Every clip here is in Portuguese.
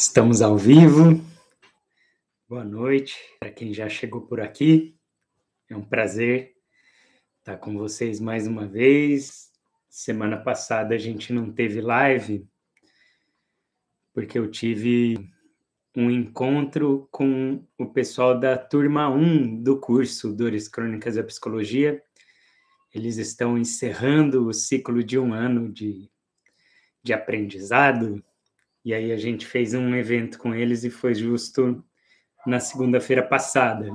Estamos ao vivo. Boa noite para quem já chegou por aqui. É um prazer estar com vocês mais uma vez. Semana passada a gente não teve live porque eu tive um encontro com o pessoal da turma 1 do curso Dores Crônicas da Psicologia. Eles estão encerrando o ciclo de um ano de, de aprendizado e aí a gente fez um evento com eles e foi justo na segunda-feira passada.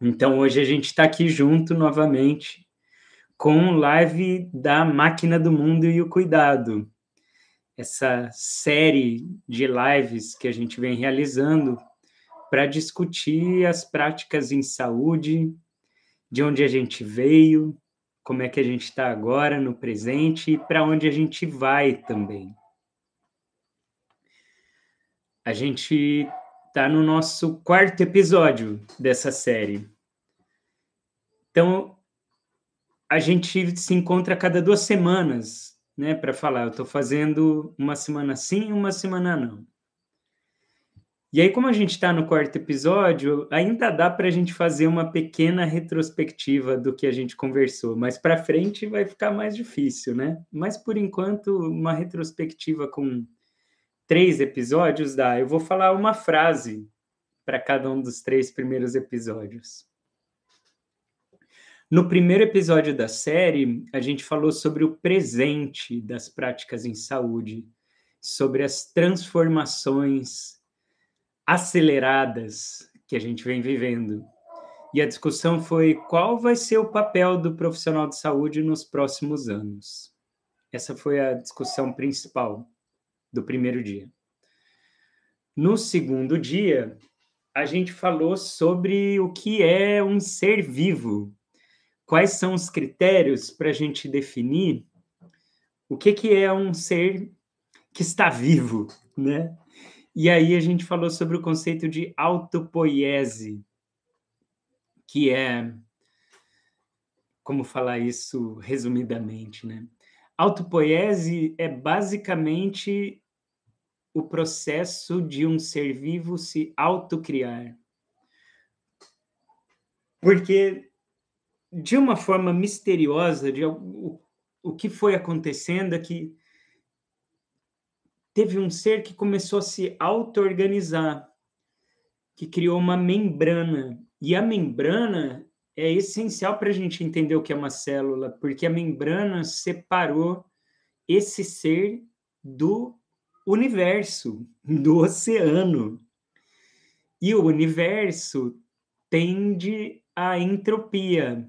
Então hoje a gente está aqui junto novamente com live da Máquina do Mundo e o Cuidado. Essa série de lives que a gente vem realizando para discutir as práticas em saúde, de onde a gente veio, como é que a gente está agora no presente e para onde a gente vai também. A gente está no nosso quarto episódio dessa série. Então, a gente se encontra a cada duas semanas, né, para falar. Eu estou fazendo uma semana sim, uma semana não. E aí, como a gente está no quarto episódio, ainda dá para a gente fazer uma pequena retrospectiva do que a gente conversou, mas para frente vai ficar mais difícil, né? Mas por enquanto, uma retrospectiva com três episódios, dá. Eu vou falar uma frase para cada um dos três primeiros episódios. No primeiro episódio da série, a gente falou sobre o presente das práticas em saúde, sobre as transformações aceleradas que a gente vem vivendo. E a discussão foi qual vai ser o papel do profissional de saúde nos próximos anos. Essa foi a discussão principal do primeiro dia. No segundo dia, a gente falou sobre o que é um ser vivo, quais são os critérios para a gente definir o que, que é um ser que está vivo, né? E aí a gente falou sobre o conceito de autopoiese, que é como falar isso resumidamente, né? Autopoiese é basicamente o processo de um ser vivo se autocriar. Porque, de uma forma misteriosa, de, o, o que foi acontecendo é que teve um ser que começou a se auto-organizar, que criou uma membrana. E a membrana é essencial para a gente entender o que é uma célula, porque a membrana separou esse ser do universo, do oceano. E o universo tende à entropia,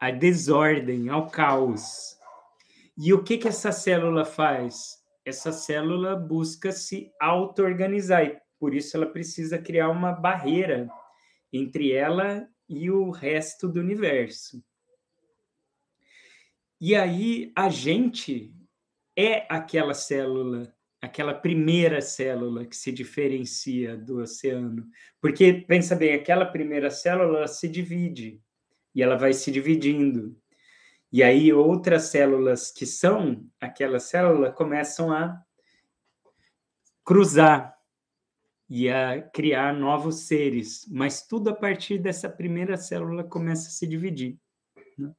à desordem, ao caos. E o que, que essa célula faz? Essa célula busca se auto-organizar e por isso ela precisa criar uma barreira entre ela e o resto do universo. E aí a gente é aquela célula, aquela primeira célula que se diferencia do oceano. Porque, pensa bem, aquela primeira célula se divide e ela vai se dividindo. E aí outras células que são aquela célula começam a cruzar e a criar novos seres, mas tudo a partir dessa primeira célula começa a se dividir. Né?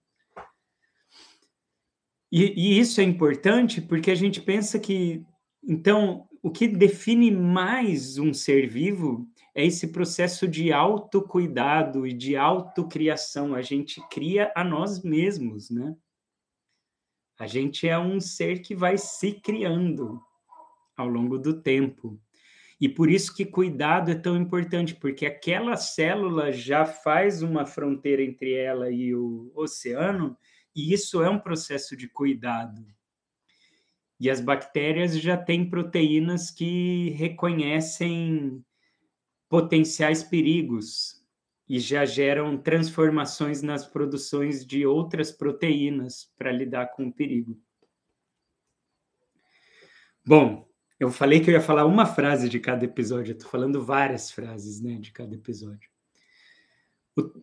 E, e, isso é importante porque a gente pensa que, então, o que define mais um ser vivo é esse processo de autocuidado e de autocriação. A gente cria a nós mesmos, né? A gente é um ser que vai se criando ao longo do tempo. E por isso que cuidado é tão importante, porque aquela célula já faz uma fronteira entre ela e o oceano, e isso é um processo de cuidado. E as bactérias já têm proteínas que reconhecem potenciais perigos e já geram transformações nas produções de outras proteínas para lidar com o perigo. Bom, eu falei que eu ia falar uma frase de cada episódio, eu estou falando várias frases né, de cada episódio.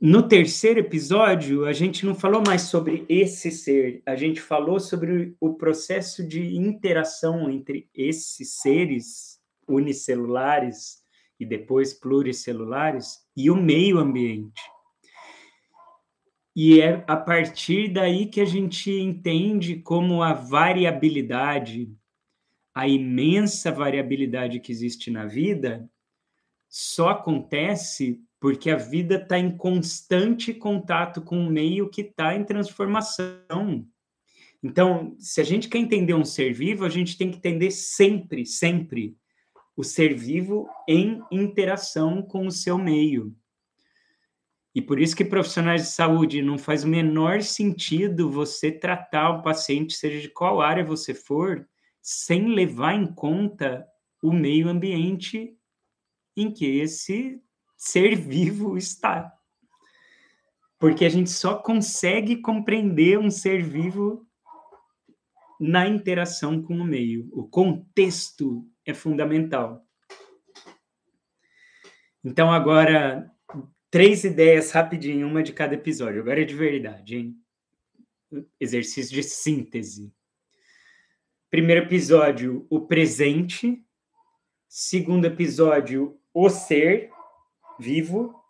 No terceiro episódio, a gente não falou mais sobre esse ser, a gente falou sobre o processo de interação entre esses seres unicelulares e depois pluricelulares e o meio ambiente. E é a partir daí que a gente entende como a variabilidade, a imensa variabilidade que existe na vida, só acontece porque a vida está em constante contato com o meio que está em transformação. Então, se a gente quer entender um ser vivo, a gente tem que entender sempre, sempre o ser vivo em interação com o seu meio. E por isso que profissionais de saúde não faz o menor sentido você tratar o paciente, seja de qual área você for, sem levar em conta o meio ambiente em que esse ser vivo está. Porque a gente só consegue compreender um ser vivo na interação com o meio. O contexto é fundamental. Então, agora, três ideias rapidinho, uma de cada episódio. Agora é de verdade, hein? Exercício de síntese. Primeiro episódio, o presente. Segundo episódio, o ser vivo.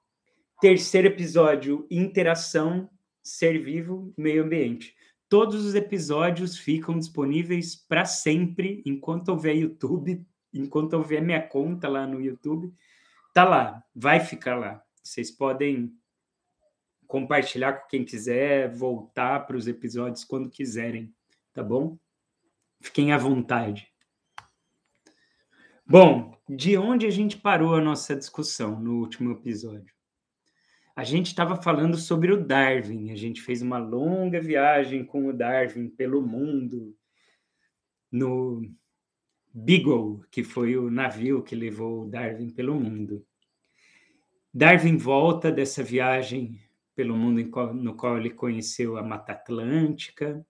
Terceiro episódio, interação, ser vivo, meio ambiente. Todos os episódios ficam disponíveis para sempre, enquanto houver YouTube, enquanto houver minha conta lá no YouTube. Tá lá, vai ficar lá. Vocês podem compartilhar com quem quiser, voltar para os episódios quando quiserem, tá bom? Fiquem à vontade. Bom, de onde a gente parou a nossa discussão no último episódio? A gente estava falando sobre o Darwin, a gente fez uma longa viagem com o Darwin pelo mundo, no Beagle, que foi o navio que levou o Darwin pelo mundo. Darwin volta dessa viagem pelo mundo no qual ele conheceu a Mata Atlântica,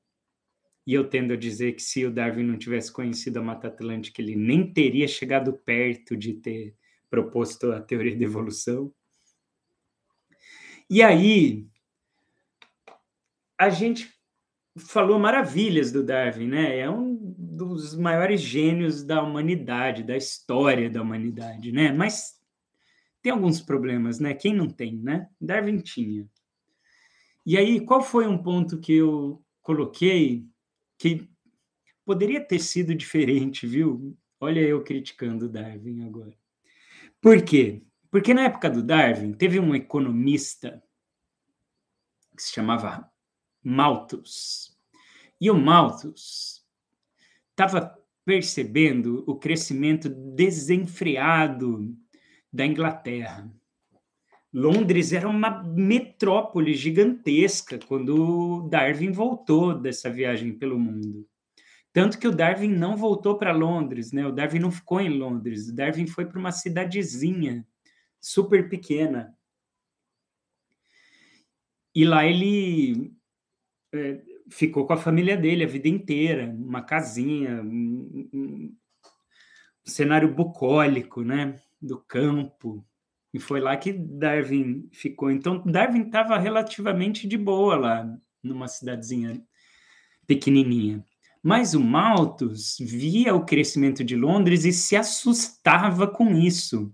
e eu tendo a dizer que se o Darwin não tivesse conhecido a Mata Atlântica, ele nem teria chegado perto de ter proposto a teoria da evolução. E aí, a gente falou maravilhas do Darwin, né? É um dos maiores gênios da humanidade, da história da humanidade, né? Mas tem alguns problemas, né? Quem não tem, né? Darwin tinha. E aí, qual foi um ponto que eu coloquei que poderia ter sido diferente, viu? Olha eu criticando Darwin agora. Por quê? Porque na época do Darwin teve um economista que se chamava Malthus. E o Malthus estava percebendo o crescimento desenfreado da Inglaterra. Londres era uma metrópole gigantesca quando Darwin voltou dessa viagem pelo mundo. Tanto que o Darwin não voltou para Londres, né? O Darwin não ficou em Londres. O Darwin foi para uma cidadezinha super pequena. E lá ele é, ficou com a família dele a vida inteira, uma casinha, um, um cenário bucólico, né? Do campo. E foi lá que Darwin ficou. Então, Darwin estava relativamente de boa lá, numa cidadezinha pequenininha. Mas o Malthus via o crescimento de Londres e se assustava com isso,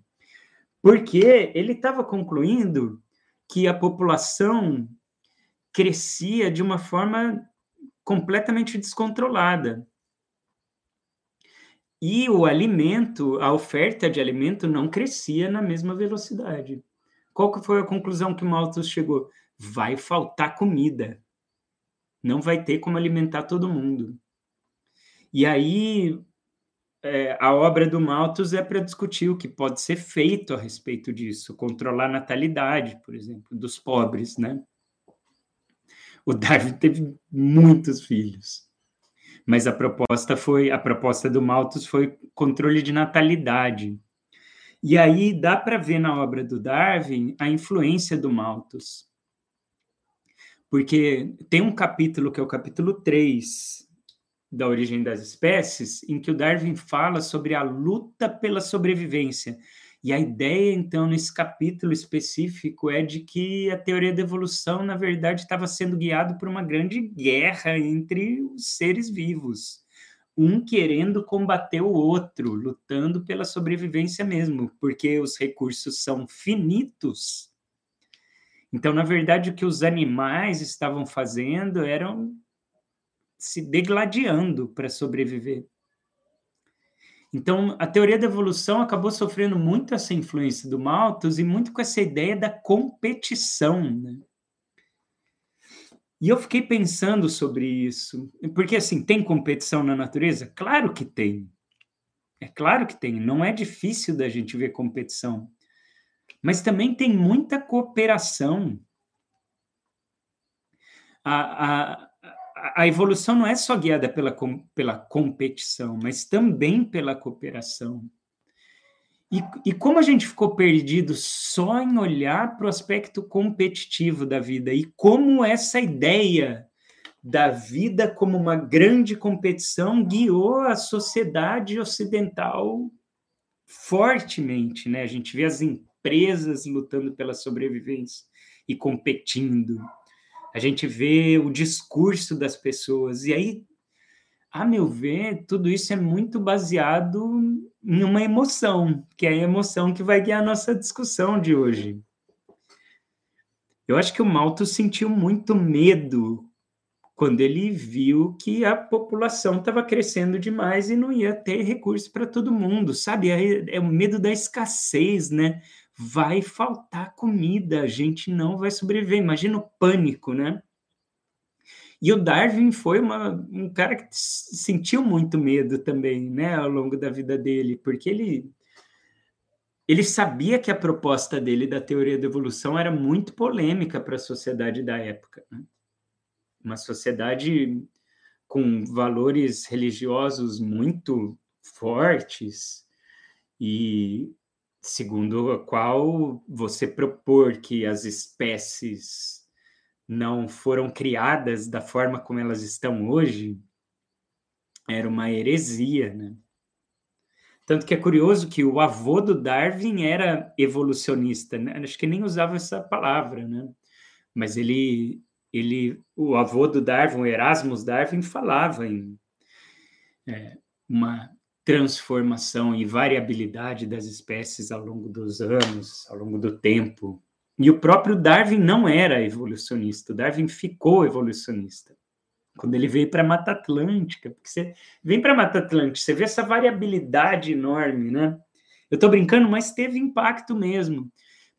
porque ele estava concluindo que a população crescia de uma forma completamente descontrolada. E o alimento, a oferta de alimento não crescia na mesma velocidade. Qual que foi a conclusão que Malthus chegou? Vai faltar comida. Não vai ter como alimentar todo mundo. E aí é, a obra do Malthus é para discutir o que pode ser feito a respeito disso, controlar a natalidade, por exemplo, dos pobres, né? O Darwin teve muitos filhos mas a proposta foi a proposta do Malthus foi controle de natalidade. E aí dá para ver na obra do Darwin a influência do Malthus. Porque tem um capítulo que é o capítulo 3 da origem das espécies, em que o Darwin fala sobre a luta pela sobrevivência. E a ideia, então, nesse capítulo específico é de que a teoria da evolução, na verdade, estava sendo guiado por uma grande guerra entre os seres vivos, um querendo combater o outro, lutando pela sobrevivência mesmo, porque os recursos são finitos. Então, na verdade, o que os animais estavam fazendo eram se degladiando para sobreviver. Então, a teoria da evolução acabou sofrendo muito essa influência do Malthus e muito com essa ideia da competição. Né? E eu fiquei pensando sobre isso, porque assim, tem competição na natureza? Claro que tem. É claro que tem, não é difícil da gente ver competição. Mas também tem muita cooperação. A, a, a evolução não é só guiada pela, pela competição, mas também pela cooperação. E, e como a gente ficou perdido só em olhar para o aspecto competitivo da vida e como essa ideia da vida como uma grande competição guiou a sociedade ocidental fortemente, né? A gente vê as empresas lutando pela sobrevivência e competindo a gente vê o discurso das pessoas, e aí, a meu ver, tudo isso é muito baseado em uma emoção, que é a emoção que vai guiar a nossa discussão de hoje. Eu acho que o Malto sentiu muito medo quando ele viu que a população estava crescendo demais e não ia ter recurso para todo mundo, sabe? É, é, o medo da escassez, né? Vai faltar comida, a gente não vai sobreviver. Imagina o pânico, né? E o Darwin foi uma, um cara que sentiu muito medo também, né, ao longo da vida dele, porque ele ele sabia que a proposta dele da teoria da evolução era muito polêmica para a sociedade da época. Né? Uma sociedade com valores religiosos muito fortes e segundo a qual você propor que as espécies não foram criadas da forma como elas estão hoje, era uma heresia, né? Tanto que é curioso que o avô do Darwin era evolucionista, né? acho que nem usava essa palavra, né? Mas ele, ele, o avô do Darwin, Erasmus Darwin, falava em é, uma transformação e variabilidade das espécies ao longo dos anos, ao longo do tempo. E o próprio Darwin não era evolucionista, o Darwin ficou evolucionista. Quando ele veio para a Mata Atlântica, porque você vem para a Mata Atlântica, você vê essa variabilidade enorme, né? Eu estou brincando, mas teve impacto mesmo,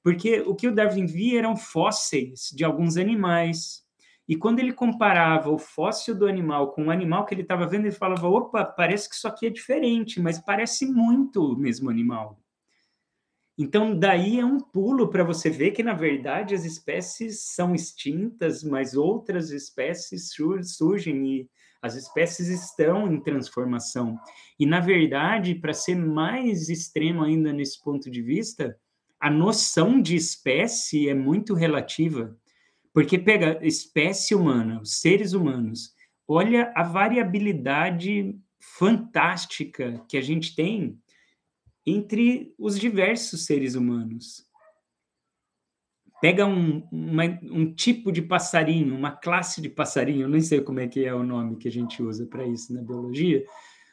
porque o que o Darwin via eram fósseis de alguns animais, e quando ele comparava o fóssil do animal com o animal que ele estava vendo, ele falava: opa, parece que isso aqui é diferente, mas parece muito o mesmo animal. Então, daí é um pulo para você ver que, na verdade, as espécies são extintas, mas outras espécies surgem e as espécies estão em transformação. E, na verdade, para ser mais extremo ainda nesse ponto de vista, a noção de espécie é muito relativa. Porque pega espécie humana, os seres humanos, olha a variabilidade fantástica que a gente tem entre os diversos seres humanos. Pega um, uma, um tipo de passarinho, uma classe de passarinho, nem sei como é que é o nome que a gente usa para isso na biologia,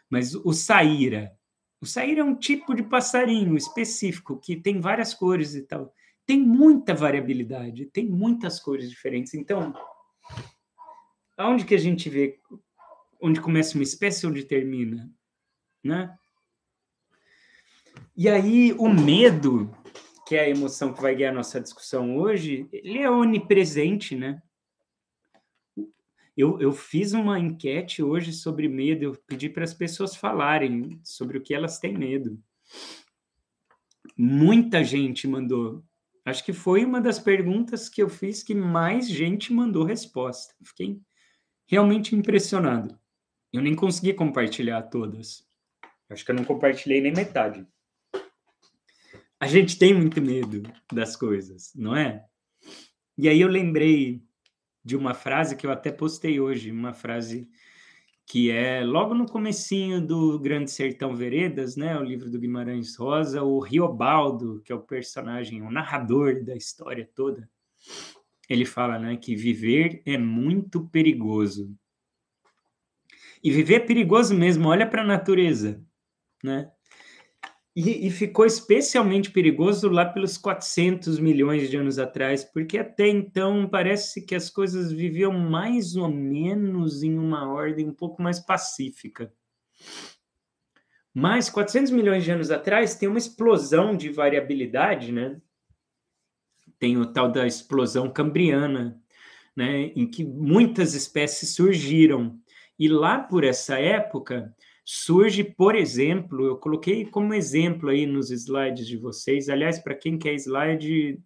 mas o saíra. O saíra é um tipo de passarinho específico que tem várias cores e tal tem muita variabilidade, tem muitas cores diferentes. Então, aonde que a gente vê onde começa uma espécie onde termina, né? E aí o medo, que é a emoção que vai guiar a nossa discussão hoje, ele é onipresente, né? Eu, eu fiz uma enquete hoje sobre medo, eu pedi para as pessoas falarem sobre o que elas têm medo. Muita gente mandou Acho que foi uma das perguntas que eu fiz que mais gente mandou resposta. Fiquei realmente impressionado. Eu nem consegui compartilhar todas. Acho que eu não compartilhei nem metade. A gente tem muito medo das coisas, não é? E aí eu lembrei de uma frase que eu até postei hoje, uma frase que é logo no comecinho do Grande Sertão Veredas, né, o livro do Guimarães Rosa, o Riobaldo, que é o personagem, o narrador da história toda, ele fala, né, que viver é muito perigoso. E viver é perigoso mesmo, olha para a natureza, né? E, e, ficou especialmente perigoso lá pelos 400 milhões de anos atrás, porque até então parece que as coisas viviam mais ou menos em uma ordem um pouco mais pacífica. Mas 400 milhões de anos atrás tem uma explosão de variabilidade, né? Tem o tal da explosão cambriana, né? Em que muitas espécies surgiram. E lá por essa época, surge, por exemplo, eu coloquei como exemplo aí nos slides de vocês, aliás, para quem quer slide,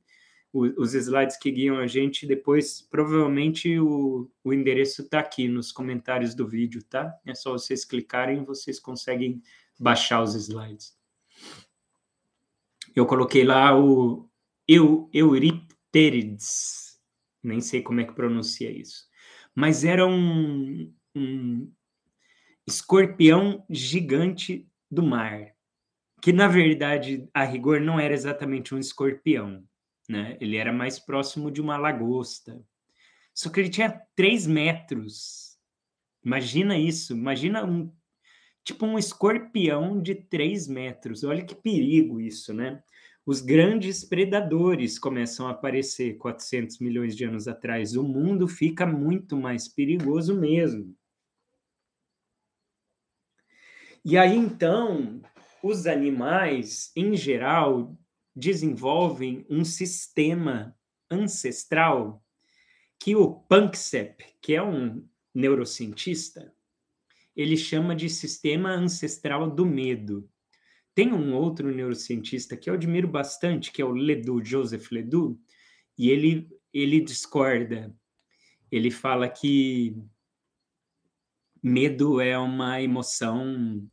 os slides que guiam a gente, depois provavelmente o, o endereço está aqui nos comentários do vídeo, tá? É só vocês clicarem, vocês conseguem baixar os slides. Eu coloquei lá o Eu, Euripterides, nem sei como é que pronuncia isso, mas era um, um escorpião gigante do mar, que na verdade, a rigor, não era exatamente um escorpião, né? Ele era mais próximo de uma lagosta. Só que ele tinha três metros. Imagina isso, imagina um tipo um escorpião de três metros. Olha que perigo isso, né? Os grandes predadores começam a aparecer 400 milhões de anos atrás. O mundo fica muito mais perigoso mesmo. E aí, então, os animais, em geral, desenvolvem um sistema ancestral que o Panksepp, que é um neurocientista, ele chama de sistema ancestral do medo. Tem um outro neurocientista que eu admiro bastante, que é o Ledoux, Joseph Ledoux, e ele, ele discorda. Ele fala que medo é uma emoção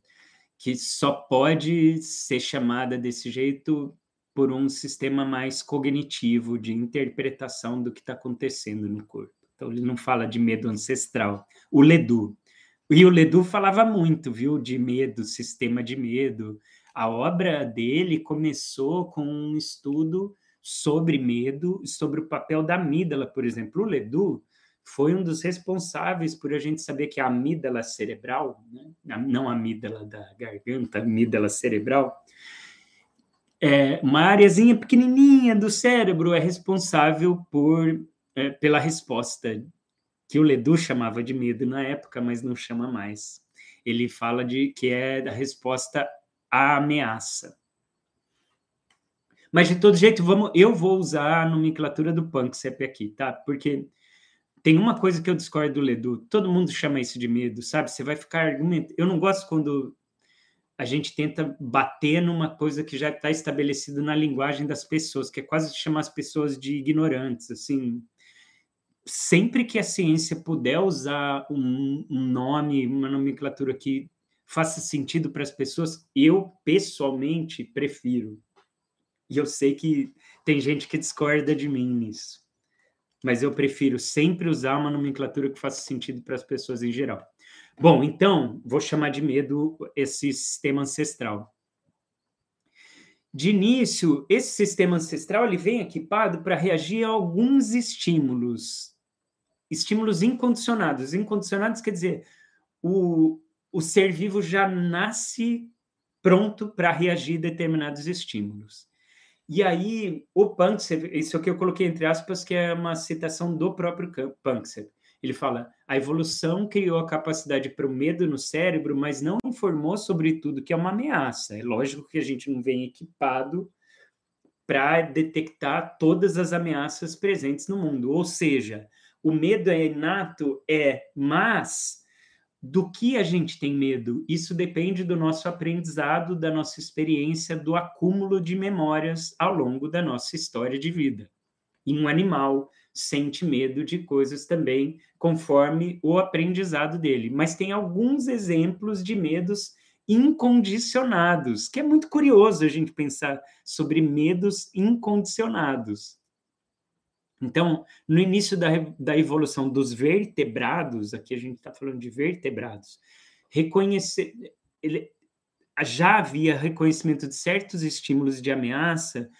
que só pode ser chamada desse jeito por um sistema mais cognitivo de interpretação do que está acontecendo no corpo. Então ele não fala de medo ancestral. O Ledu. E o Ledu falava muito, viu, de medo, sistema de medo. A obra dele começou com um estudo sobre medo, sobre o papel da amígdala, por exemplo. O Ledu foi um dos responsáveis por a gente saber que a amígdala cerebral, né? não a amígdala da garganta, a amígdala cerebral, é uma areazinha pequenininha do cérebro é responsável por é, pela resposta que o Ledoux chamava de medo na época, mas não chama mais. Ele fala de que é a resposta à ameaça. Mas de todo jeito, vamos, eu vou usar a nomenclatura do Panksepp aqui, tá? Porque tem uma coisa que eu discordo do Ledu. Todo mundo chama isso de medo, sabe? Você vai ficar argumentando. Eu não gosto quando a gente tenta bater numa coisa que já está estabelecida na linguagem das pessoas, que é quase chamar as pessoas de ignorantes, assim. Sempre que a ciência puder usar um, um nome, uma nomenclatura que faça sentido para as pessoas, eu pessoalmente prefiro. E eu sei que tem gente que discorda de mim nisso mas eu prefiro sempre usar uma nomenclatura que faça sentido para as pessoas em geral. Bom, então, vou chamar de medo esse sistema ancestral. De início, esse sistema ancestral ele vem equipado para reagir a alguns estímulos. Estímulos incondicionados. Incondicionados quer dizer, o, o ser vivo já nasce pronto para reagir a determinados estímulos. E aí, o Panksepp, isso aqui eu coloquei entre aspas, que é uma citação do próprio Panksepp. Ele fala: a evolução criou a capacidade para o medo no cérebro, mas não informou sobre tudo que é uma ameaça. É lógico que a gente não vem equipado para detectar todas as ameaças presentes no mundo. Ou seja, o medo é inato, é, mas do que a gente tem medo? Isso depende do nosso aprendizado, da nossa experiência, do acúmulo de memórias ao longo da nossa história de vida. E um animal sente medo de coisas também, conforme o aprendizado dele. Mas tem alguns exemplos de medos incondicionados, que é muito curioso a gente pensar sobre medos incondicionados. Então, no início da, da evolução dos vertebrados, aqui a gente está falando de vertebrados, reconhecer, ele, já havia reconhecimento de certos estímulos de ameaça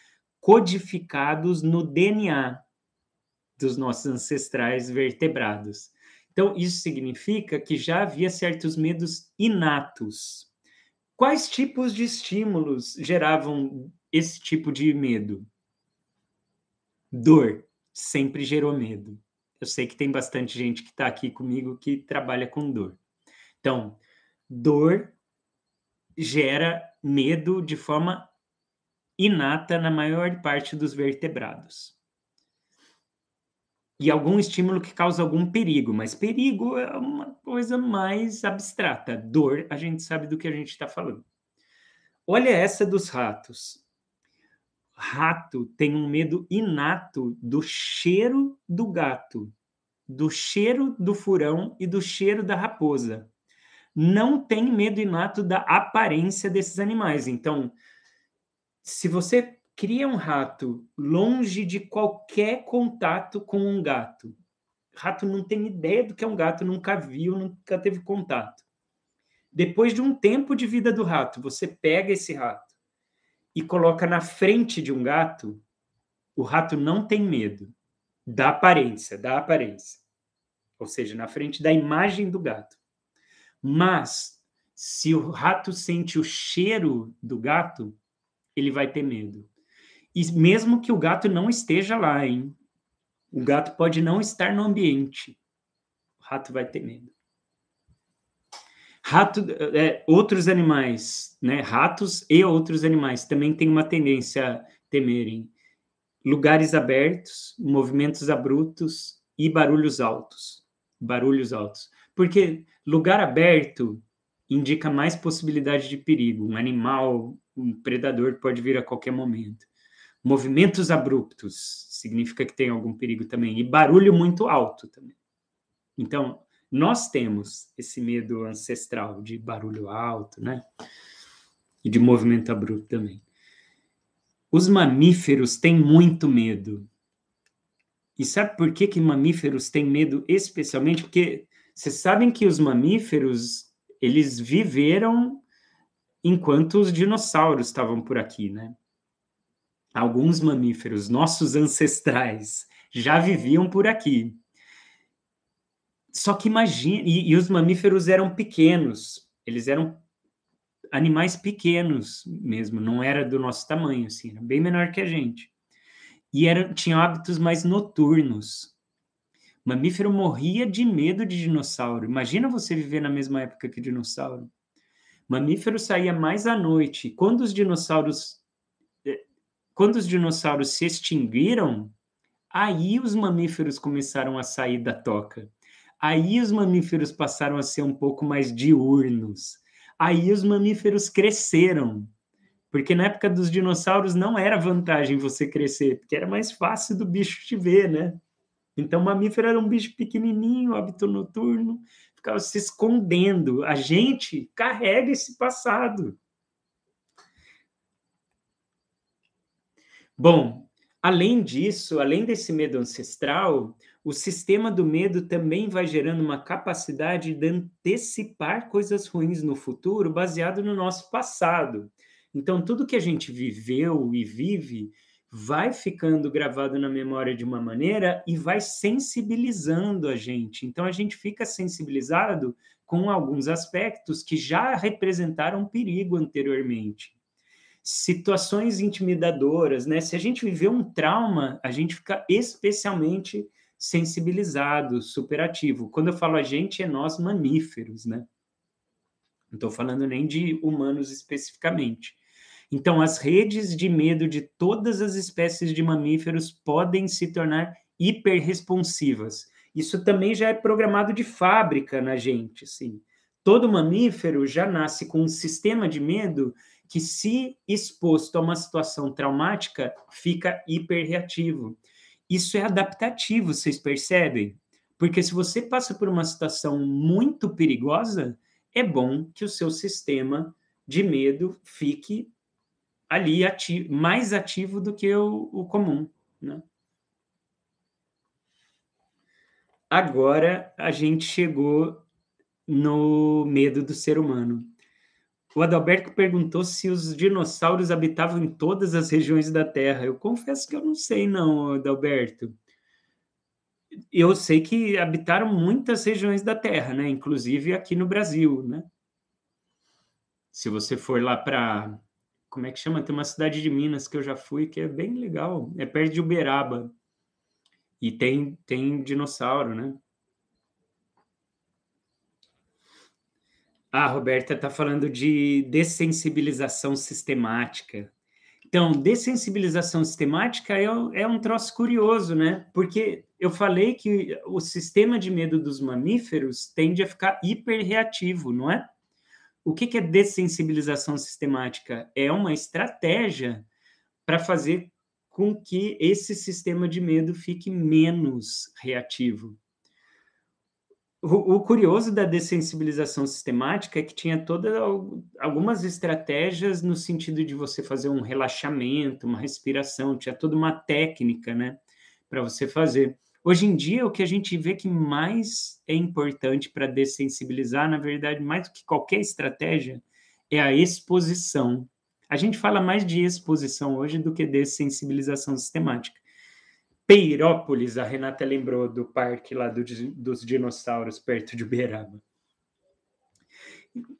codificados no DNA dos nossos ancestrais vertebrados. Então, isso significa que já havia certos medos inatos. Quais tipos de estímulos geravam esse tipo de medo? Dor sempre gerou medo. Eu sei que tem bastante gente que está aqui comigo que trabalha com dor. Então, dor gera medo de forma inata na maior parte dos vertebrados e algum estímulo que causa algum perigo, mas perigo é uma coisa mais abstrata. Dor, a gente sabe do que a gente está falando. Olha essa dos ratos. Rato tem um medo inato do cheiro do gato, do cheiro do furão e do cheiro da raposa. Não tem medo inato da aparência desses animais. Então, se você cria um rato longe de qualquer contato com um gato. Rato não tem ideia do que é um gato, nunca viu, nunca teve contato. Depois de um tempo de vida do rato, você pega esse rato e coloca na frente de um gato, o rato não tem medo da aparência, da aparência. Ou seja, na frente da imagem do gato. Mas se o rato sente o cheiro do gato, ele vai ter medo. E mesmo que o gato não esteja lá, hein? O gato pode não estar no ambiente. O rato vai ter medo. Rato, é, outros animais, né? Ratos e outros animais também têm uma tendência a temerem lugares abertos, movimentos abruptos e barulhos altos. Barulhos altos. Porque lugar aberto indica mais possibilidade de perigo. Um animal, um predador pode vir a qualquer momento. Movimentos abruptos significa que tem algum perigo também. E barulho muito alto também. Então, nós temos esse medo ancestral de barulho alto, né? E de movimento abrupto também. Os mamíferos têm muito medo. E sabe por que, que mamíferos têm medo especialmente? Porque vocês sabem que os mamíferos, eles viveram enquanto os dinossauros estavam por aqui, né? alguns mamíferos, nossos ancestrais, já viviam por aqui. Só que imagine, e, e, os mamíferos eram pequenos, eles eram animais pequenos mesmo, não era do nosso tamanho, assim, era bem menor que a gente. E era, tinham hábitos mais noturnos. O mamífero morria de medo de dinossauro. Imagina você viver na mesma época que dinossauro. O mamífero saía mais à noite. Quando os dinossauros quando os dinossauros se extinguiram, aí os mamíferos começaram a sair da toca. Aí os mamíferos passaram a ser um pouco mais diurnos. Aí os mamíferos cresceram. Porque na época dos dinossauros não era vantagem você crescer, porque era mais fácil do bicho te ver, né? Então, o mamífero era um bicho pequenininho, hábito noturno, ficava se escondendo. A gente carrega esse passado. Bom, além disso, além desse medo ancestral, o sistema do medo também vai gerando uma capacidade de antecipar coisas ruins no futuro baseado no nosso passado. Então, tudo que a gente viveu e vive vai ficando gravado na memória de uma maneira e vai sensibilizando a gente. Então, a gente fica sensibilizado com alguns aspectos que já representaram perigo anteriormente situações intimidadoras, né? Se a gente viveu um trauma, a gente fica especialmente sensibilizado, superativo. Quando eu falo a gente, é nós mamíferos, né? Não estou falando nem de humanos especificamente. Então, as redes de medo de todas as espécies de mamíferos podem se tornar hiperresponsivas. Isso também já é programado de fábrica na gente, sim. Todo mamífero já nasce com um sistema de medo que, se exposto a uma situação traumática, fica hiperreativo. Isso é adaptativo, vocês percebem? Porque se você passa por uma situação muito perigosa, é bom que o seu sistema de medo fique ali mais ativo do que o, o comum, né? agora a gente chegou no medo do ser humano. O Adalberto perguntou se os dinossauros habitavam em todas as regiões da Terra. Eu confesso que eu não sei, não, Adalberto. Eu sei que habitaram muitas regiões da Terra, né? Inclusive aqui no Brasil, né? Se você for lá para como é que chama? Tem uma cidade de Minas que eu já fui que é bem legal. É perto de Uberaba. E tem tem dinossauro, né? Ah, Roberta está falando de dessensibilização sistemática. Então, dessensibilização sistemática é, é um troço curioso, né? Porque eu falei que o sistema de medo dos mamíferos tende a ficar hiperreativo, não é? O que, que é dessensibilização sistemática? É uma estratégia para fazer com que esse sistema de medo fique menos reativo. O, curioso da dessensibilização sistemática é que tinha todas algumas estratégias no sentido de você fazer um relaxamento, uma respiração, tinha toda uma técnica, né, para você fazer. Hoje em dia, o que a gente vê que mais é importante para dessensibilizar, na verdade, mais do que qualquer estratégia, é a exposição. A gente fala mais de exposição hoje do que dessensibilização sistemática. Peirópolis, a Renata lembrou do parque lá do, dos dinossauros, perto de Uberaba.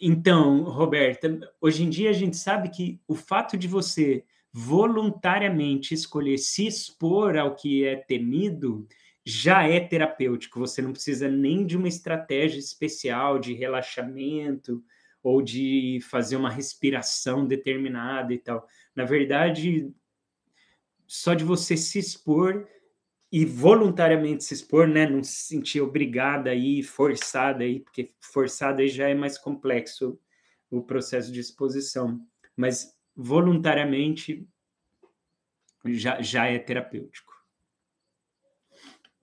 Então, Roberta, hoje em dia a gente sabe que o fato de você voluntariamente escolher se expor ao que é temido já é terapêutico. Você não precisa nem de uma estratégia especial de relaxamento ou de fazer uma respiração determinada e tal. Na verdade, só de você se expor e voluntariamente se expor, né? Não se sentir obrigada aí, forçada aí, porque forçada aí já é mais complexo o processo de exposição, mas voluntariamente já, já é terapêutico.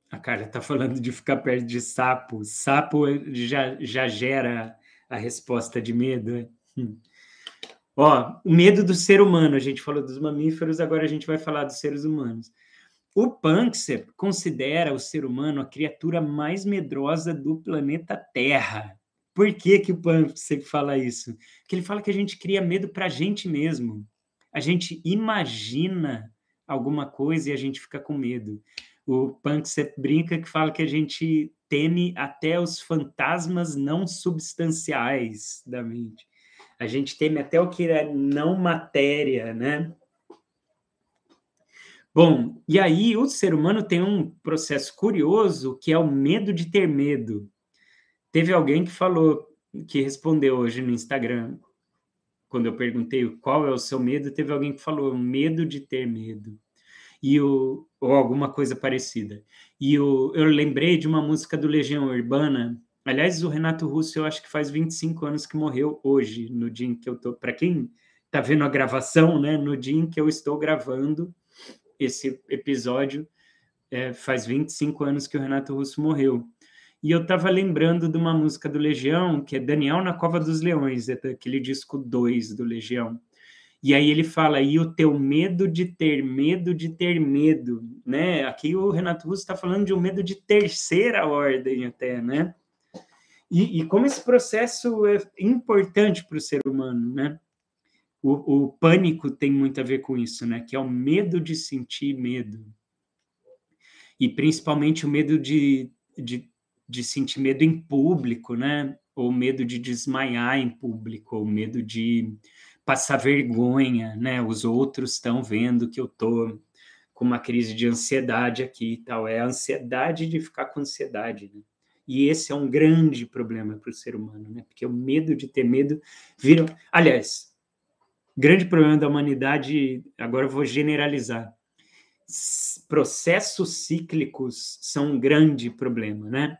A Carla está falando de ficar perto de sapo. Sapo já, já gera a resposta de medo. Né? Hum. Ó, o medo do ser humano. A gente falou dos mamíferos, agora a gente vai falar dos seres humanos. O Panksepp considera o ser humano a criatura mais medrosa do planeta Terra. Por que, que o Panksepp fala isso? Porque ele fala que a gente cria medo para a gente mesmo. A gente imagina alguma coisa e a gente fica com medo. O Panksepp brinca que fala que a gente teme até os fantasmas não substanciais da mente. A gente teme até o que é não matéria, né? Bom, e aí o ser humano tem um processo curioso que é o medo de ter medo. Teve alguém que falou, que respondeu hoje no Instagram, quando eu perguntei qual é o seu medo, teve alguém que falou medo de ter medo. E o, ou alguma coisa parecida. E o, eu lembrei de uma música do Legião Urbana. Aliás, o Renato Russo, eu acho que faz 25 anos que morreu hoje, no dia em que eu tô. Para quem está vendo a gravação, né? No dia em que eu estou gravando, esse episódio é, faz 25 anos que o Renato Russo morreu. E eu estava lembrando de uma música do Legião, que é Daniel na Cova dos Leões, é daquele disco 2 do Legião. E aí ele fala, e o teu medo de ter medo de ter medo, né? Aqui o Renato Russo está falando de um medo de terceira ordem até, né? E, e como esse processo é importante para o ser humano, né? O, o pânico tem muito a ver com isso, né? Que é o medo de sentir medo. E principalmente o medo de, de, de sentir medo em público, né? Ou medo de desmaiar em público, ou medo de passar vergonha, né? Os outros estão vendo que eu tô com uma crise de ansiedade aqui e tal. É a ansiedade de ficar com ansiedade, né? E esse é um grande problema para o ser humano, né? Porque o medo de ter medo vira. Aliás, grande problema da humanidade, agora vou generalizar. Processos cíclicos são um grande problema, né?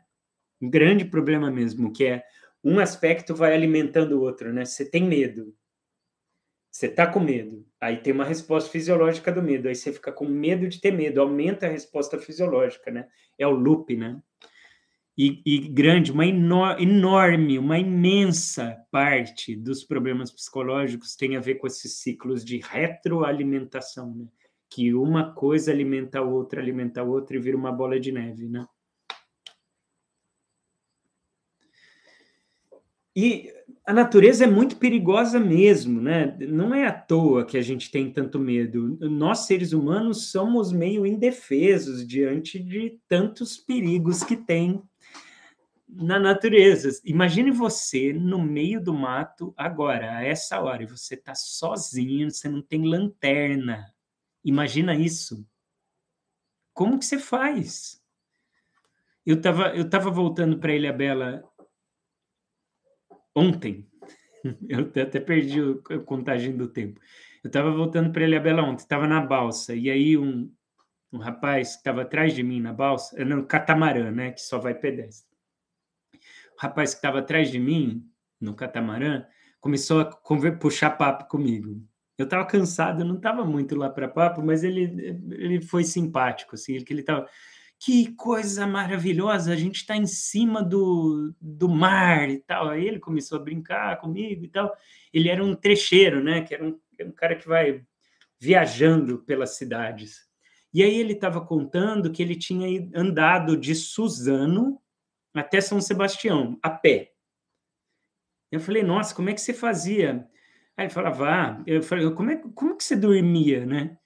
Um grande problema mesmo, que é um aspecto vai alimentando o outro, né? Você tem medo. Você tá com medo. Aí tem uma resposta fisiológica do medo. Aí você fica com medo de ter medo. Aumenta a resposta fisiológica, né? É o loop, né? e, e grande, uma enorme, uma imensa parte dos problemas psicológicos tem a ver com esses ciclos de retroalimentação, né? que uma coisa alimenta a outra, alimenta a outra e vira uma bola de neve, né? E a natureza é muito perigosa mesmo, né? Não é à toa que a gente tem tanto medo. Nós, seres humanos, somos meio indefesos diante de tantos perigos que tem na natureza. Imagine você no meio do mato agora, a essa hora, e você está sozinho, você não tem lanterna. Imagina isso. Como que você faz? Eu estava eu tava voltando para Ilha Bela ontem. Eu até perdi a contagem do tempo. Eu estava voltando para Ilha Bela ontem, estava na balsa, e aí um, um rapaz que estava atrás de mim na balsa, no catamarã, né, que só vai pedestre. Rapaz que estava atrás de mim no catamarã começou a puxar papo comigo. Eu estava cansado, não estava muito lá para papo, mas ele, ele foi simpático, assim, que ele estava que coisa maravilhosa, a gente está em cima do, do mar e tal. Aí ele começou a brincar comigo e tal. Ele era um trecheiro, né? Que era um, era um cara que vai viajando pelas cidades. E aí ele estava contando que ele tinha andado de Suzano até São Sebastião, a pé. Eu falei, nossa, como é que você fazia? Aí ele falava, ah, eu falei, como é, como que você dormia, né?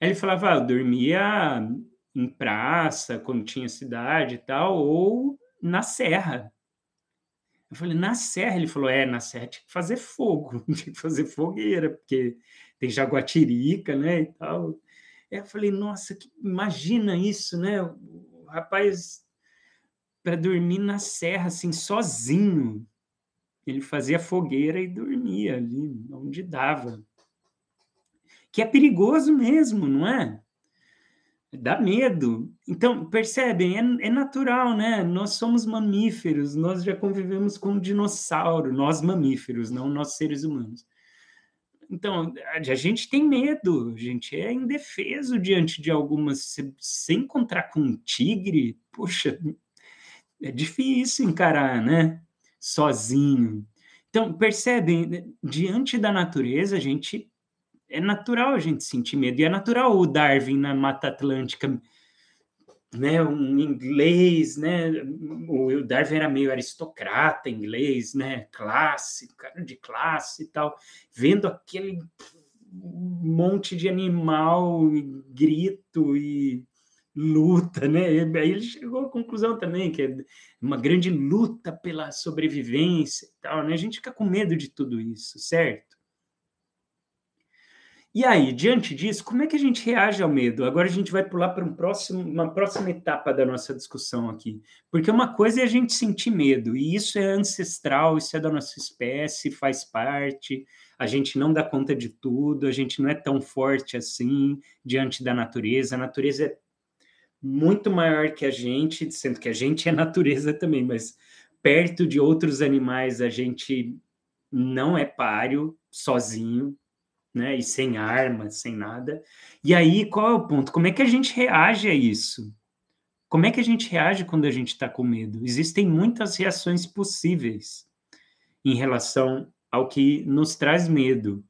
Aí ele falava, ah, eu dormia em praça, quando tinha cidade e tal, ou na serra. Eu falei, na serra? Ele falou, é, na serra tinha que fazer fogo, tinha que fazer fogueira, porque tem jaguatirica, né, e tal. eu falei, nossa, que, imagina isso, né? O rapaz, para dormir na serra, assim, sozinho, ele fazia fogueira e dormia ali, onde dava. Que é perigoso mesmo, não é? Dá medo. Então, percebem, é, é, natural, né? Nós somos mamíferos, nós já convivemos com um dinossauro, nós mamíferos, não nós seres humanos. Então, a, gente tem medo, a gente é indefeso diante de algumas. Se, se encontrar com um tigre, poxa, é difícil encarar, né? Sozinho. Então, percebem, né? diante da natureza, a gente é natural a gente sentir medo. E é natural o Darwin na Mata Atlântica, né, um inglês, né, o Darwin era meio aristocrata inglês, né, clássico, cara de classe e tal, vendo aquele monte de animal, e grito e luta, né? Aí ele chegou à conclusão também que é uma grande luta pela sobrevivência e tal, né? A gente fica com medo de tudo isso, certo? E aí, diante disso, como é que a gente reage ao medo? Agora a gente vai pular para um próximo, uma próxima etapa da nossa discussão aqui. Porque uma coisa é a gente sentir medo, e isso é ancestral, isso é da nossa espécie, faz parte, a gente não dá conta de tudo, a gente não é tão forte assim diante da natureza. A natureza é muito maior que a gente, sendo que a gente é natureza também, mas perto de outros animais a gente não é páreo sozinho, né? E sem armas, sem nada. E aí, qual é o ponto? Como é que a gente reage a isso? Como é que a gente reage quando a gente está com medo? Existem muitas reações possíveis em relação ao que nos traz medo.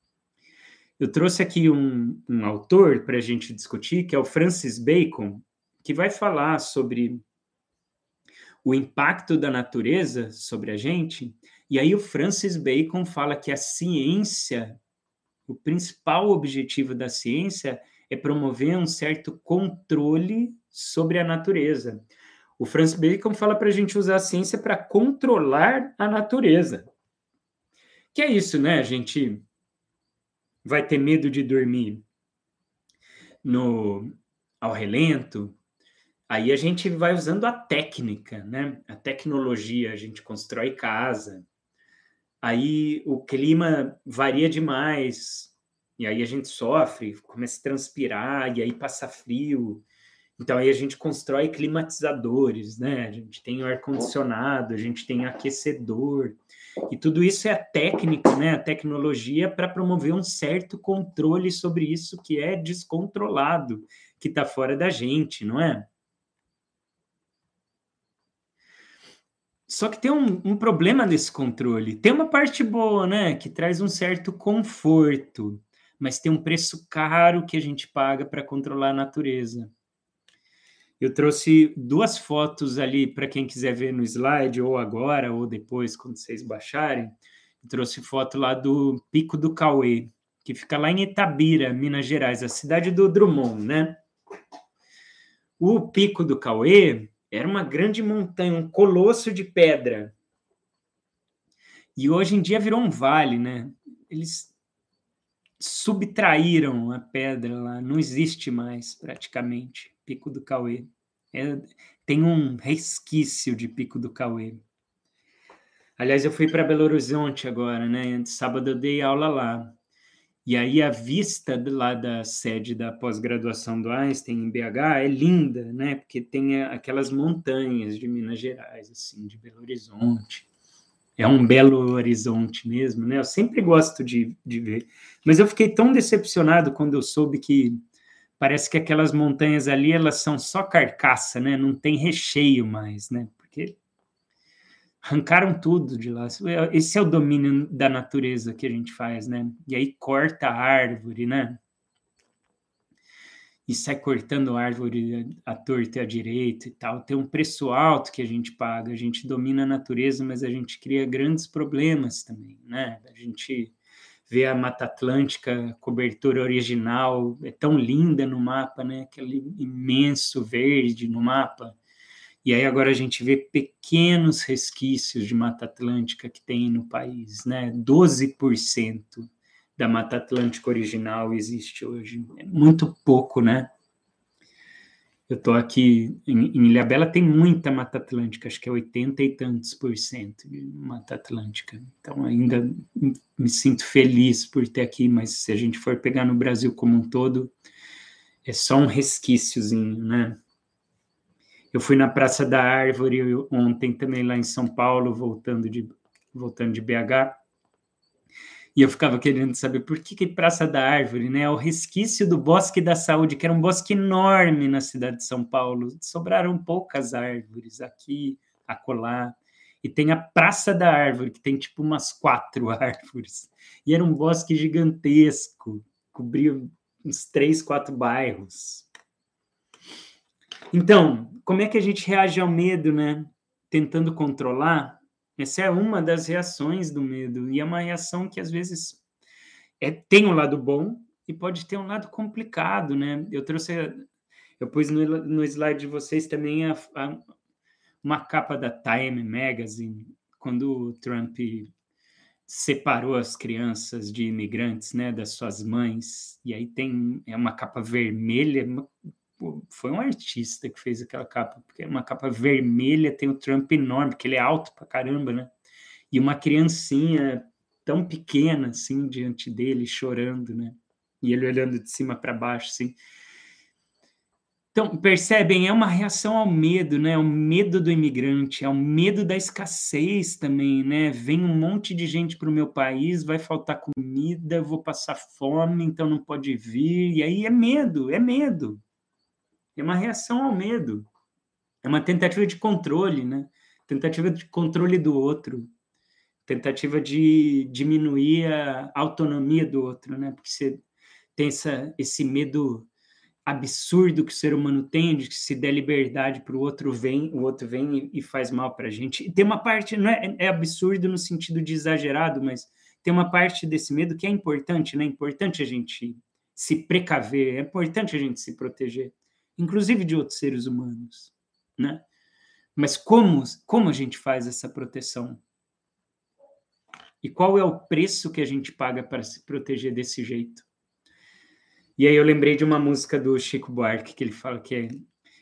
Eu trouxe aqui um, um autor para a gente discutir, que é o Francis Bacon, que vai falar sobre o impacto da natureza sobre a gente. E aí o Francis Bacon fala que a ciência o principal objetivo da ciência é promover um certo controle sobre a natureza. O Francis Bacon fala para a gente usar a ciência para controlar a natureza. Que é isso, né? A gente vai ter medo de dormir no ao relento. Aí a gente vai usando a técnica, né? A tecnologia, a gente constrói casa, aí o clima varia demais, e aí a gente sofre, começa a transpirar, e aí passa frio. Então aí a gente constrói climatizadores, né? A gente tem o ar-condicionado, a gente tem aquecedor, e tudo isso é a técnica, né? A tecnologia para promover um certo controle sobre isso que é descontrolado, que está fora da gente, não é? Só que tem um, um, problema nesse controle. Tem uma parte boa, né? Que traz um certo conforto, mas tem um preço caro que a gente paga para controlar a natureza. Eu trouxe duas fotos ali para quem quiser ver no slide, ou agora, ou depois, quando vocês baixarem. Eu trouxe foto lá do Pico do Cauê, que fica lá em Itabira, Minas Gerais, a cidade do Drummond, né? O Pico do Cauê era uma grande montanha, um colosso de pedra. E hoje em dia virou um vale, né? Eles subtraíram a pedra lá, não existe mais praticamente. Pico do Cauê. É, tem um resquício de Pico do Cauê. Aliás, eu fui para Belo Horizonte agora, né? Sábado eu dei aula lá. E aí a vista lá da sede da pós-graduação do Einstein em BH é linda, né? Porque tem aquelas montanhas de Minas Gerais, assim, de Belo Horizonte. É um belo horizonte mesmo, né? Eu sempre gosto de, de ver. Mas eu fiquei tão decepcionado quando eu soube que parece que aquelas montanhas ali elas são só carcaça, né? Não tem recheio mais, né? Porque arrancaram tudo de lá. Esse é o domínio da natureza que a gente faz, né? E aí corta a árvore, né? E sai cortando a árvore à torta e à direita e tal. Tem um preço alto que a gente paga. A gente domina a natureza, mas a gente cria grandes problemas também, né? A gente ver a Mata Atlântica, cobertura original, é tão linda no mapa, né? Aquele imenso verde no mapa. E aí agora a gente vê pequenos resquícios de Mata Atlântica que tem no país, né? 12% da Mata Atlântica original existe hoje. É muito pouco, né? Eu estou aqui em, em Ilhabela, tem muita Mata Atlântica, acho que é 80 e tantos por cento de Mata Atlântica. Então, ainda me sinto feliz por ter aqui, mas se a gente for pegar no Brasil como um todo, é só um resquíciozinho, né? Eu fui na Praça da Árvore ontem também lá em São Paulo, voltando de, voltando de BH, e eu ficava querendo saber por que, que Praça da Árvore, né? É o resquício do Bosque da Saúde, que era um bosque enorme na cidade de São Paulo. Sobraram poucas árvores aqui, acolá. E tem a Praça da Árvore, que tem tipo umas quatro árvores. E era um bosque gigantesco, cobria uns três, quatro bairros. Então, como é que a gente reage ao medo, né? Tentando controlar essa é uma das reações do medo, e é uma reação que às vezes é, tem um lado bom e pode ter um lado complicado, né? Eu trouxe, eu pus no, no slide de vocês também a, a, uma capa da Time Magazine, quando o Trump separou as crianças de imigrantes, né, das suas mães, e aí tem é uma capa vermelha, foi um artista que fez aquela capa, porque é uma capa vermelha, tem o Trump enorme, porque ele é alto pra caramba, né? E uma criancinha tão pequena assim diante dele, chorando, né? E ele olhando de cima para baixo, assim. Então, percebem, é uma reação ao medo, né? O medo do imigrante, é o medo da escassez também, né? Vem um monte de gente para o meu país, vai faltar comida, vou passar fome, então não pode vir. E aí é medo, é medo. É uma reação ao medo. É uma tentativa de controle, né? Tentativa de controle do outro. Tentativa de diminuir a autonomia do outro, né? Porque você tem essa, esse medo absurdo que o ser humano tem de que se der liberdade para o outro vem o outro vem e, faz mal para a gente e tem uma parte não é, é, absurdo no sentido de exagerado mas tem uma parte desse medo que é importante né é importante a gente se precaver é importante a gente se proteger inclusive de outros seres humanos, né? Mas como, como a gente faz essa proteção? E qual é o preço que a gente paga para se proteger desse jeito? E aí eu lembrei de uma música do Chico Buarque que ele fala que é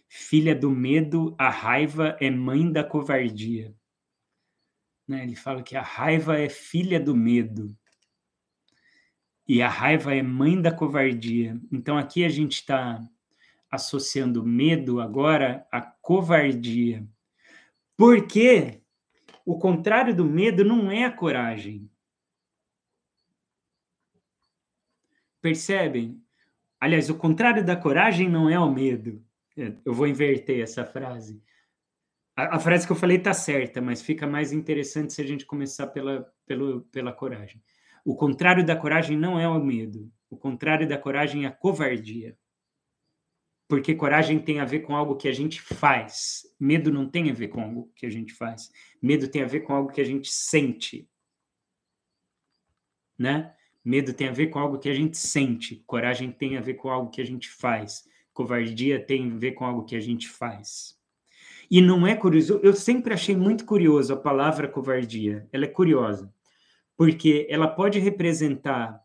filha do medo, a raiva é mãe da covardia. Né? Ele fala que a raiva é filha do medo e a raiva é mãe da covardia. Então aqui a gente está associando medo agora à covardia. Porque o contrário do medo não é a coragem. Percebem? Aliás, o contrário da coragem não é o medo. É, eu vou inverter essa frase. A, a frase que eu falei está certa, mas fica mais interessante se a gente começar pela, pelo, pela coragem. O contrário da coragem não é o medo. O contrário da coragem é a covardia. Porque coragem tem a ver com algo que a gente faz. Medo não tem a ver com algo que a gente faz. Medo tem a ver com algo que a gente sente. Né? Medo tem a ver com algo que a gente sente. Coragem tem a ver com algo que a gente faz. Covardia tem a ver com algo que a gente faz. E não é curioso, eu sempre achei muito curioso a palavra covardia. Ela é curiosa, porque ela pode representar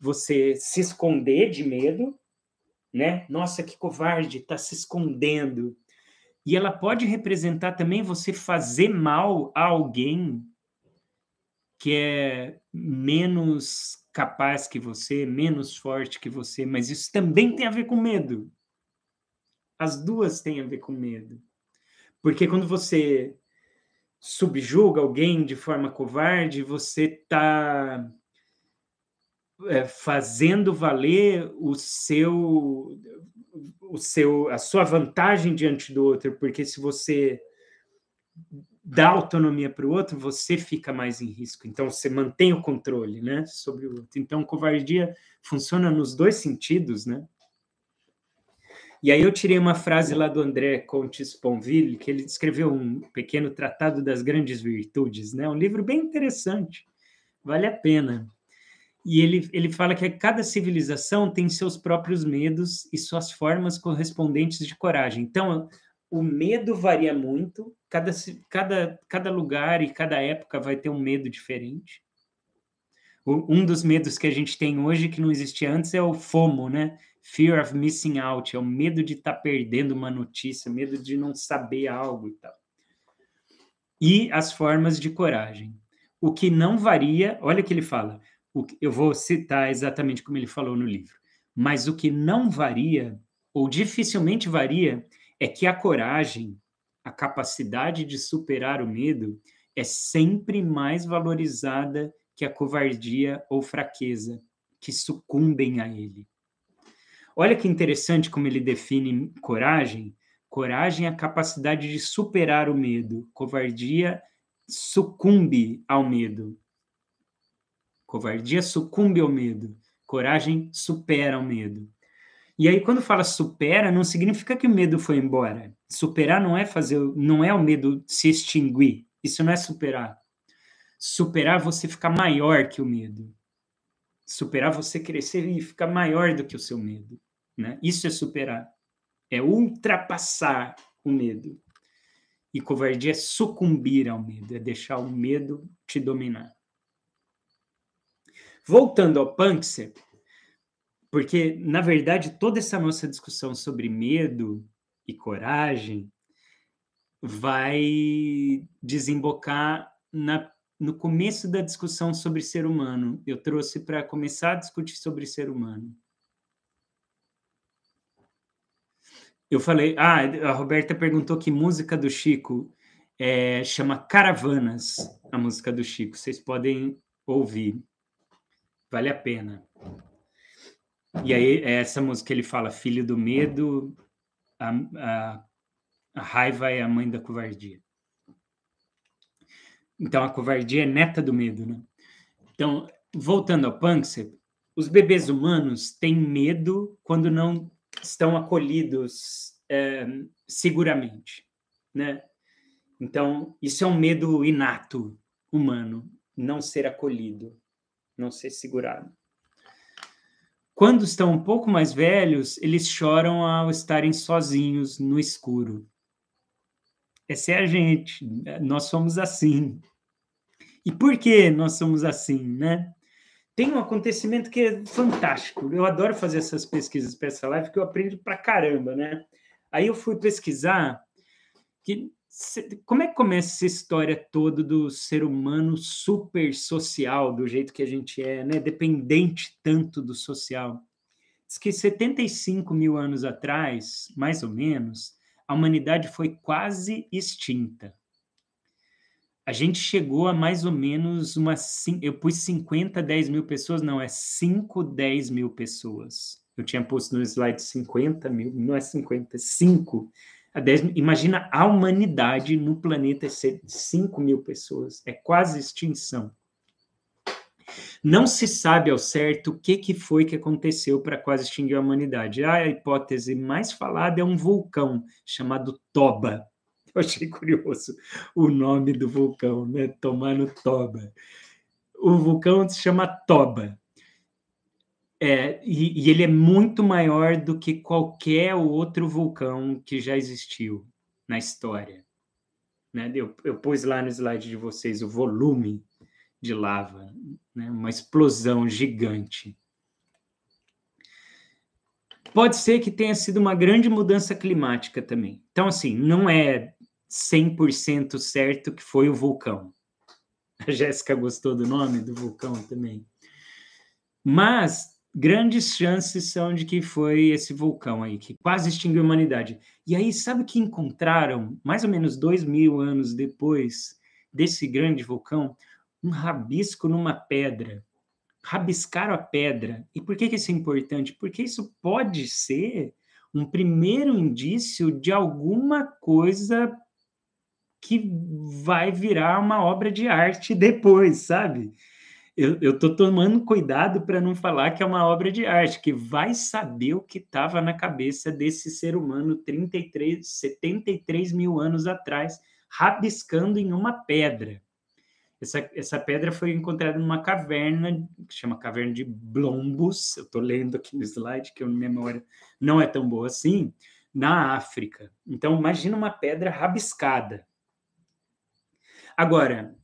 você se esconder de medo, né? Nossa, que covarde, está se escondendo. E ela pode representar também você fazer mal a alguém que é menos capaz que você, menos forte que você, mas isso também tem a ver com medo. As duas têm a ver com medo. Porque quando você subjuga alguém de forma covarde, você está é, fazendo valer o seu, o seu, a sua vantagem diante do outro, porque se você dá autonomia para o outro, você fica mais em risco. Então você mantém o controle, né, sobre o outro. Então covardia funciona nos dois sentidos, né? E aí eu tirei uma frase lá do André Conte Sponville, que ele escreveu um pequeno tratado das grandes virtudes, né? Um livro bem interessante, vale a pena. E ele, ele fala que cada civilização tem seus próprios medos e suas formas correspondentes de coragem. Então, o medo varia muito, cada, cada, cada lugar e cada época vai ter um medo diferente. Um dos medos que a gente tem hoje, que não existia antes, é o FOMO, né? Fear of missing out, é o medo de estar tá perdendo uma notícia, medo de não saber algo e tal. E as formas de coragem. O que não varia, olha o que ele fala, o, eu vou citar exatamente como ele falou no livro, mas o que não varia, ou dificilmente varia, é que a coragem, a capacidade de superar o medo, é sempre mais valorizada que a covardia ou fraqueza, que sucumbem a ele. Olha que interessante como ele define coragem. Coragem é a capacidade de superar o medo. Covardia sucumbe ao medo. Covardia sucumbe ao medo. Coragem supera o medo. E aí quando fala supera, não significa que o medo foi embora. Superar não é fazer, não é o medo se extinguir. Isso não é superar. Superar você ficar maior que o medo. Superar você crescer e ficar maior do que o seu medo. Né? Isso é superar. É ultrapassar o medo. E covardia é sucumbir ao medo, é deixar o medo te dominar. Voltando ao Punkser, porque, na verdade, toda essa nossa discussão sobre medo e coragem vai desembocar na, no começo da discussão sobre ser humano. Eu trouxe para começar a discutir sobre ser humano. Eu falei, ah, a Roberta perguntou que música do Chico é, chama Caravanas, a música do Chico. Vocês podem ouvir, vale a pena. E aí, essa música ele fala: Filho do medo, a, a, a raiva é a mãe da covardia. Então, a covardia é neta do medo, né? Então, voltando ao Punkser, os bebês humanos têm medo quando não estão acolhidos é, seguramente, né? Então, isso é um medo inato humano, não ser acolhido, não ser segurado. Quando estão um pouco mais velhos, eles choram ao estarem sozinhos no escuro. Essa é a gente, nós somos assim. E por que nós somos assim, né? tem um acontecimento que é fantástico. Eu adoro fazer essas pesquisas para essa live, que eu aprendo pra caramba, né? Aí eu fui pesquisar que como é que começa essa história toda do ser humano super social, do jeito que a gente é, né? Dependente tanto do social. Diz que 75 mil anos atrás, mais ou menos, a humanidade foi quase extinta a gente chegou a mais ou menos umas. Eu pus 50, 10 mil pessoas, não, é 5, 10 mil pessoas. Eu tinha posto no slide 50 mil, não é 50, é 5 a 10 mil. Imagina a humanidade no planeta ser 5 mil pessoas, é quase extinção. Não se sabe ao certo o que, que foi que aconteceu para quase extinguir a humanidade. A hipótese mais falada é um vulcão chamado Toba. Eu achei curioso o nome do vulcão, né? Tomando Toba. O vulcão se chama Toba. É, e, e, ele é muito maior do que qualquer outro vulcão que já existiu na história. Né? Eu, eu pus lá no slide de vocês o volume de lava, né? uma explosão gigante. Pode ser que tenha sido uma grande mudança climática também. Então, assim, não é 100% certo que foi o vulcão. A Jéssica gostou do nome do vulcão também. Mas grandes chances são de que foi esse vulcão aí, que quase extinguiu a humanidade. E aí, sabe o que encontraram, mais ou menos dois mil anos depois desse grande vulcão? Um rabisco numa pedra. Rabiscaram a pedra. E por que, que isso é importante? Porque isso pode ser um primeiro indício de alguma coisa que vai virar uma obra de arte depois, sabe? Eu, estou tomando cuidado para não falar que é uma obra de arte, que vai saber o que estava na cabeça desse ser humano 33, 73 mil anos atrás, rabiscando em uma pedra. Essa, essa pedra foi encontrada numa caverna, que chama Caverna de Blombus, eu estou lendo aqui no slide, que a minha memória não é tão boa assim, na África. Então, imagina uma pedra rabiscada. Agora,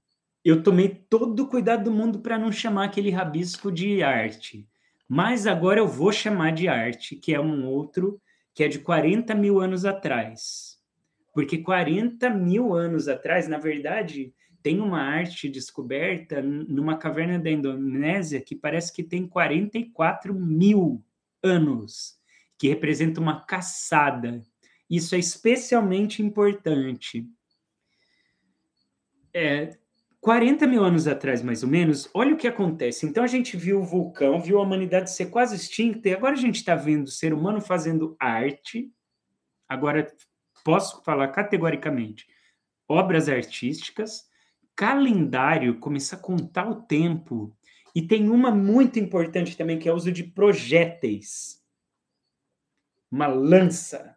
eu tomei todo o cuidado do mundo para não chamar aquele rabisco de arte. Mas agora eu vou chamar de arte, que é um outro que é de 40 mil anos atrás. Porque 40 mil anos atrás, na verdade, tem uma arte descoberta numa caverna da Indonésia que parece que tem 44 mil anos, que representa uma caçada. Isso é especialmente importante. É, 40 mil anos atrás, mais ou menos, olha o que acontece. Então a gente viu o vulcão, viu a humanidade ser quase extinta, e agora a gente está vendo o ser humano fazendo arte. Agora posso falar categoricamente: obras artísticas, calendário, começar a contar o tempo. E tem uma muito importante também, que é o uso de projéteis. Uma lança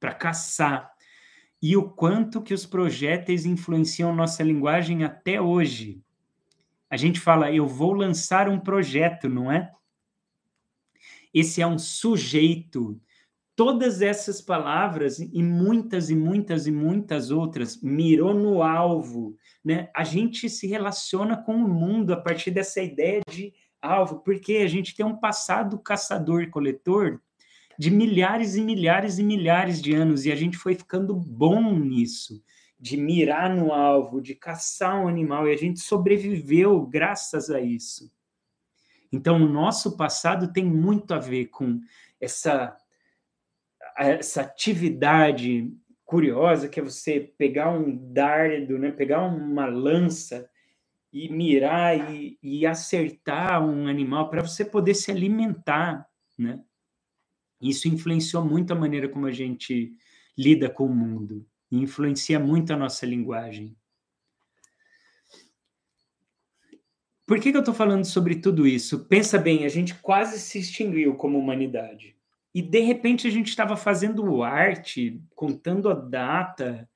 para caçar e o quanto que os projéteis influenciam nossa linguagem até hoje. A gente fala, eu vou lançar um projeto, não é? Esse é um sujeito. Todas essas palavras e muitas e muitas e muitas outras mirou no alvo, né? A gente se relaciona com o mundo a partir dessa ideia de alvo, porque a gente tem um passado caçador-coletor de milhares e milhares e milhares de anos, e a gente foi ficando bom nisso, de mirar no alvo, de caçar um animal, e a gente sobreviveu graças a isso. Então, o nosso passado tem muito a ver com essa, essa atividade curiosa que é você pegar um dardo, né? pegar uma lança e mirar e, e acertar um animal para você poder se alimentar, né? Isso influenciou muito a maneira como a gente lida com o mundo, e influencia muito a nossa linguagem. Por que, que eu estou falando sobre tudo isso? Pensa bem, a gente quase se extinguiu como humanidade. E de repente a gente estava fazendo arte, contando a data,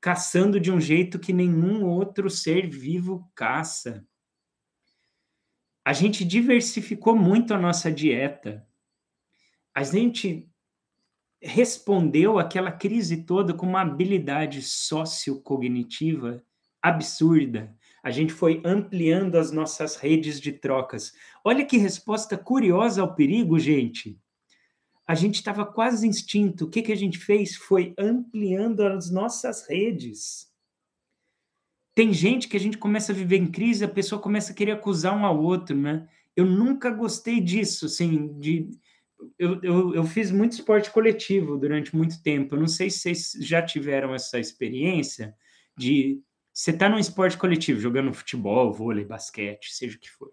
caçando de um jeito que nenhum outro ser vivo caça. A gente diversificou muito a nossa dieta a gente respondeu àquela crise toda com uma habilidade sociocognitiva absurda. A gente foi ampliando as nossas redes de trocas. Olha que resposta curiosa ao perigo, gente. A gente estava quase extinto. O que, que a gente fez? Foi ampliando as nossas redes. Tem gente que a gente começa a viver em crise, a pessoa começa a querer acusar um ao outro, né? Eu nunca gostei disso, assim, de eu, eu, eu, fiz muito esporte coletivo durante muito tempo. Eu não sei se vocês já tiveram essa experiência de você tá num esporte coletivo, jogando futebol, vôlei, basquete, seja o que for.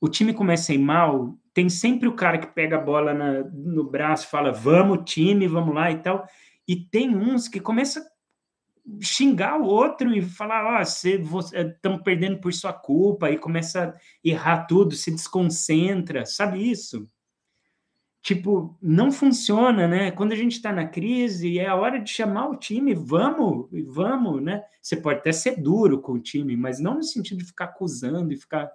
O time começa a ir mal, tem sempre o cara que pega a bola na, no braço, fala, vamos, time, vamos lá e tal. E tem uns que começa xingar o outro e falar, ó, oh, estamos eh, perdendo por sua culpa, e começa a errar tudo, se desconcentra, sabe isso? Tipo, não funciona, né? Quando a gente está na crise, é a hora de chamar o time, vamos, vamos, né? Você pode até ser duro com o time, mas não no sentido de ficar acusando e ficar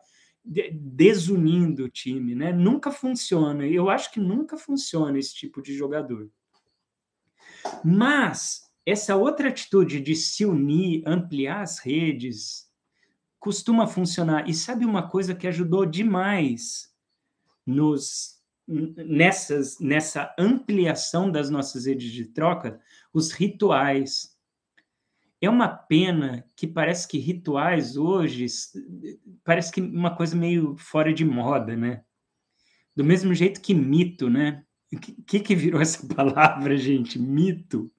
desunindo o time, né? Nunca funciona. Eu acho que nunca funciona esse tipo de jogador. Mas essa outra atitude de se unir, ampliar as redes, costuma funcionar. E sabe uma coisa que ajudou demais nos nessas nessa ampliação das nossas redes de troca, os rituais. É uma pena que parece que rituais hoje parece que uma coisa meio fora de moda, né? Do mesmo jeito que mito, né? O que, que virou essa palavra, gente? Mito.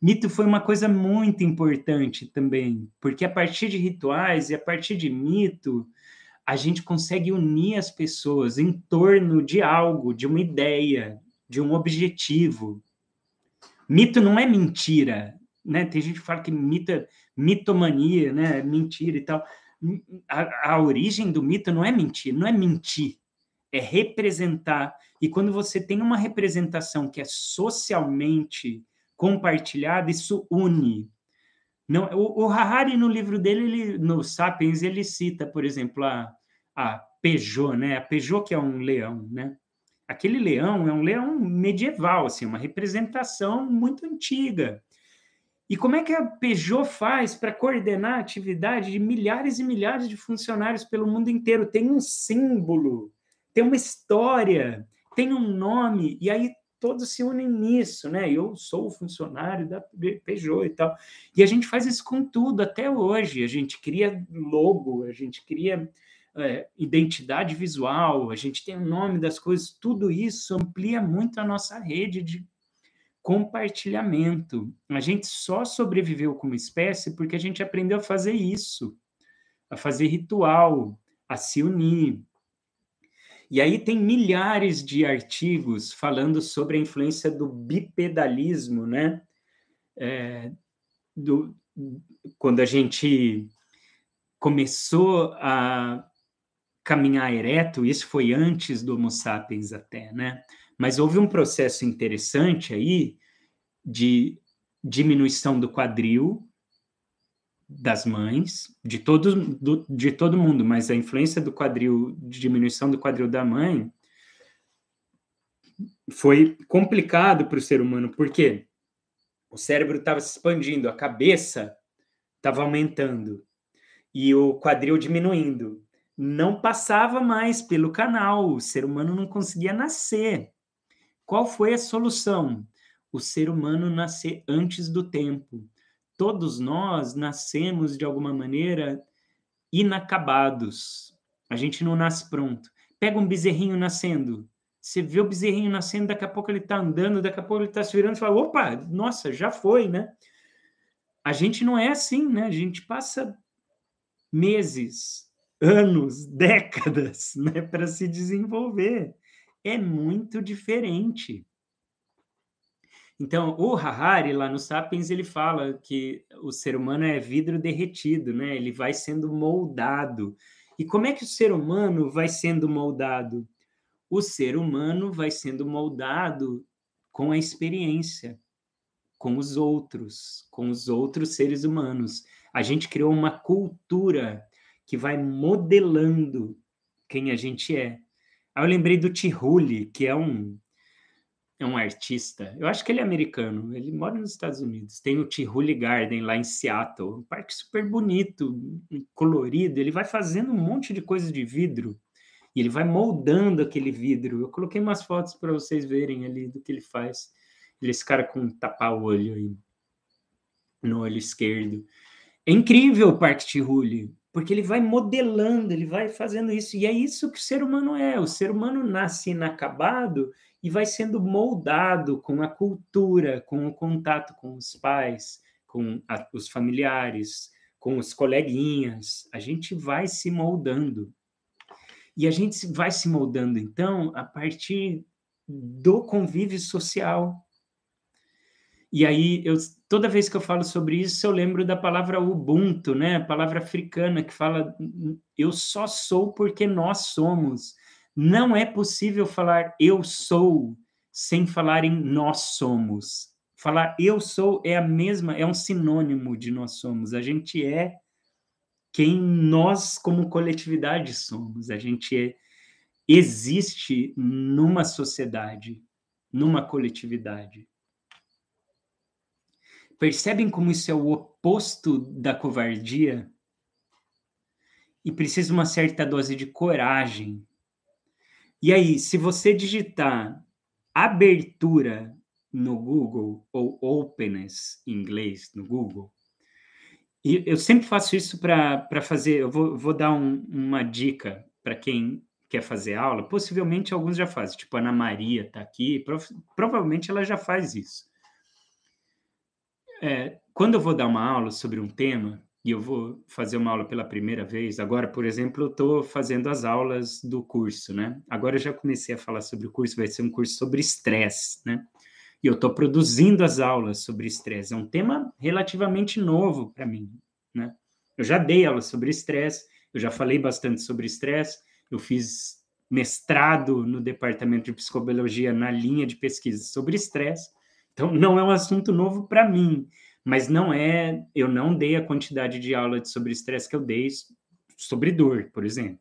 Mito foi uma coisa muito importante também, porque a partir de rituais e a partir de mito, a gente consegue unir as pessoas em torno de algo, de uma ideia, de um objetivo. Mito não é mentira, né? Tem gente que fala que mito é mitomania, né? Mentira e tal. A, a origem do mito não é mentir, não é mentir, é representar. E quando você tem uma representação que é socialmente compartilhada, isso une. Não, o, o Harari, no livro dele, ele, no Sapiens, ele cita, por exemplo, a, a Peugeot, né? A Peugeot que é um leão, né? Aquele leão é um leão medieval, assim, uma representação muito antiga. E como é que a Peugeot faz para coordenar a atividade de milhares e milhares de funcionários pelo mundo inteiro? Tem um símbolo, tem uma história, tem um nome, e aí todos se unem nisso, né? Eu sou funcionário da Peugeot e tal. E a gente faz isso com tudo até hoje. A gente cria logo, a gente cria é, identidade visual, a gente tem o nome das coisas, tudo isso amplia muito a nossa rede de compartilhamento. A gente só sobreviveu como espécie porque a gente aprendeu a fazer isso, a fazer ritual, a se unir, e aí tem milhares de artigos falando sobre a influência do bipedalismo, né? É, do, quando a gente começou a caminhar ereto, isso foi antes do Homo sapiens até, né? Mas houve um processo interessante aí de diminuição do quadril, das mães, de todo, do, de todo mundo, mas a influência do quadril, de diminuição do quadril da mãe, foi complicado para o ser humano, porque o cérebro estava se expandindo, a cabeça estava aumentando e o quadril diminuindo. Não passava mais pelo canal, o ser humano não conseguia nascer. Qual foi a solução? O ser humano nascer antes do tempo todos nós nascemos de alguma maneira inacabados. A gente não nasce pronto. Pega um bezerrinho nascendo. Você vê o bezerrinho nascendo, daqui a pouco ele está andando, daqui a pouco ele está se virando e fala: opa, nossa, já foi, né? A gente não é assim, né? A gente passa meses, anos, décadas, né, para se desenvolver. É muito diferente. Então, o Harari, lá no Sapiens, ele fala que o ser humano é vidro derretido, né? Ele vai sendo moldado. E como é que o ser humano vai sendo moldado? O ser humano vai sendo moldado com a experiência, com os outros, com os outros seres humanos. A gente criou uma cultura que vai modelando quem a gente é. Aí eu lembrei do Tihuli, que é um é um artista, eu acho que ele é americano, ele mora nos Estados Unidos. Tem o Tivoli Garden lá em Seattle, um parque super bonito, colorido. Ele vai fazendo um monte de coisa de vidro e ele vai moldando aquele vidro. Eu coloquei umas fotos para vocês verem ali do que ele faz. Ele é esse cara com tapa-olho aí no olho esquerdo. É incrível o Parque Tivoli, porque ele vai modelando, ele vai fazendo isso. E é isso que o ser humano é. O ser humano nasce inacabado e vai sendo moldado com a cultura, com o contato com os pais, com a, os familiares, com os coleguinhas. A gente vai se moldando. E a gente vai se moldando, então, a partir do convívio social. E aí, eu, toda vez que eu falo sobre isso, eu lembro da palavra Ubuntu, né? A palavra africana que fala eu só sou porque nós somos. Não é possível falar eu sou sem falar em nós somos. Falar eu sou é a mesma, é um sinônimo de nós somos. A gente é quem nós, como coletividade, somos. A gente é, existe numa sociedade, numa coletividade. Percebem como isso é o oposto da covardia? E precisa uma certa dose de coragem. E aí, se você digitar abertura no Google, ou openness em inglês no Google, e eu sempre faço isso para fazer. Eu vou, vou dar um, uma dica para quem quer fazer aula. Possivelmente alguns já fazem, tipo Ana Maria está aqui, prov, provavelmente ela já faz isso é, quando eu vou dar uma aula sobre um tema, e eu vou fazer uma aula pela primeira vez, agora, por exemplo, eu estou fazendo as aulas do curso, né? Agora eu já comecei a falar sobre o curso, vai ser um curso sobre estresse, né? E eu estou produzindo as aulas sobre estresse. É um tema relativamente novo para mim, né? Eu já dei aula sobre estresse, eu já falei bastante sobre estresse, eu fiz mestrado no departamento de psicologia na linha de pesquisa sobre estresse, então, não é um assunto novo para mim, mas não é. Eu não dei a quantidade de aula sobre estresse que eu dei sobre dor, por exemplo.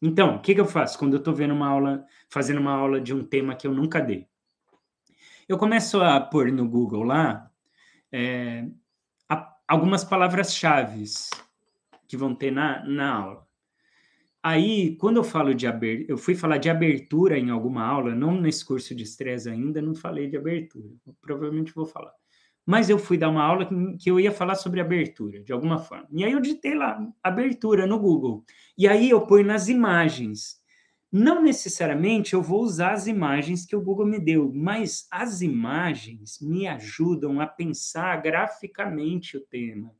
Então, o que, que eu faço quando eu estou vendo uma aula, fazendo uma aula de um tema que eu nunca dei? Eu começo a pôr no Google lá é, algumas palavras-chave que vão ter na, na aula. Aí, quando eu falo de abertura, eu fui falar de abertura em alguma aula, não nesse curso de estresse ainda, não falei de abertura. Eu provavelmente vou falar. Mas eu fui dar uma aula que eu ia falar sobre abertura, de alguma forma. E aí eu digitei lá, abertura no Google. E aí eu ponho nas imagens. Não necessariamente eu vou usar as imagens que o Google me deu, mas as imagens me ajudam a pensar graficamente o tema.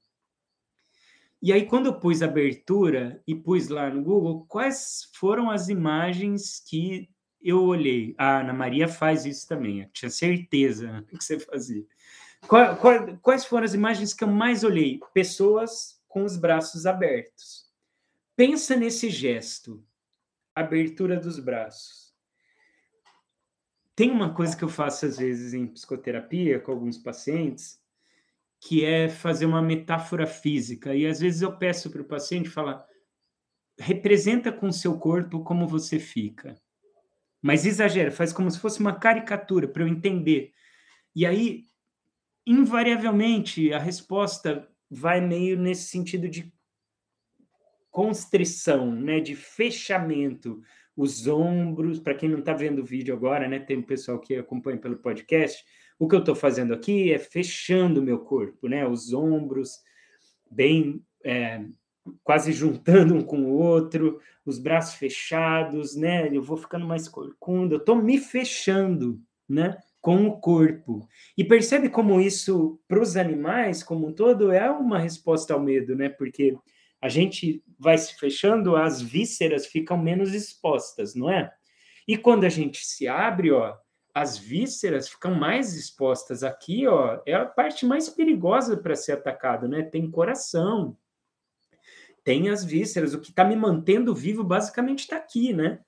E aí, quando eu pus abertura e pus lá no Google, quais foram as imagens que eu olhei? A Ana Maria faz isso também, eu tinha certeza que você fazia. Qual, quais foram as imagens que eu mais olhei? Pessoas com os braços abertos. Pensa nesse gesto, abertura dos braços. Tem uma coisa que eu faço às vezes em psicoterapia com alguns pacientes, que é fazer uma metáfora física. E às vezes eu peço para o paciente falar: representa com o seu corpo como você fica. Mas exagera, faz como se fosse uma caricatura para eu entender. E aí, invariavelmente, a resposta vai meio nesse sentido de constrição, né, de fechamento, os ombros, para quem não está vendo o vídeo agora, né, tem um pessoal que acompanha pelo podcast, o que eu estou fazendo aqui é fechando meu corpo, né? Os ombros bem é, quase juntando um com o outro, os braços fechados, né? Eu vou ficando mais corcunda, eu estou me fechando, né? Com o corpo. E percebe como isso, para os animais como um todo, é uma resposta ao medo, né? Porque a gente vai se fechando, as vísceras ficam menos expostas, não é? E quando a gente se abre, ó, as vísceras ficam mais expostas. Aqui, ó, é a parte mais perigosa para ser atacado, né? Tem coração, tem as vísceras. O que está me mantendo vivo basicamente está aqui, né?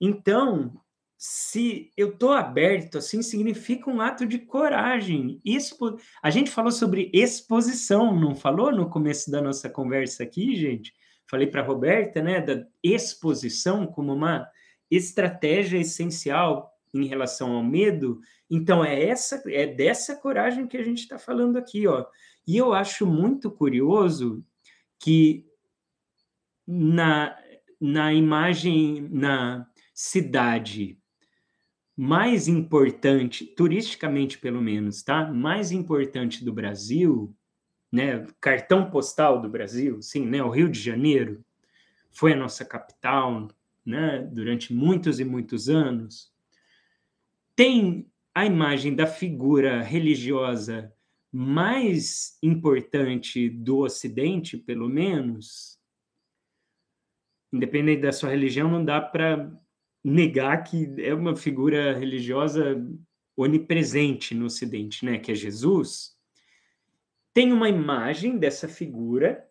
Então, se eu estou aberto, assim, significa um ato de coragem. Expo... A gente falou sobre exposição, não falou no começo da nossa conversa aqui, gente? Falei para a Roberta, né, da exposição como uma estratégia essencial em relação ao medo, então é essa é dessa coragem que a gente está falando aqui, ó. E eu acho muito curioso que na, na imagem na cidade mais importante, turisticamente pelo menos, tá? Mais importante do Brasil, né? Cartão postal do Brasil, sim, né? O Rio de Janeiro foi a nossa capital, né? Durante muitos e muitos anos tem a imagem da figura religiosa mais importante do Ocidente, pelo menos, independente da sua religião, não dá para negar que é uma figura religiosa onipresente no Ocidente, né, que é Jesus, tem uma imagem dessa figura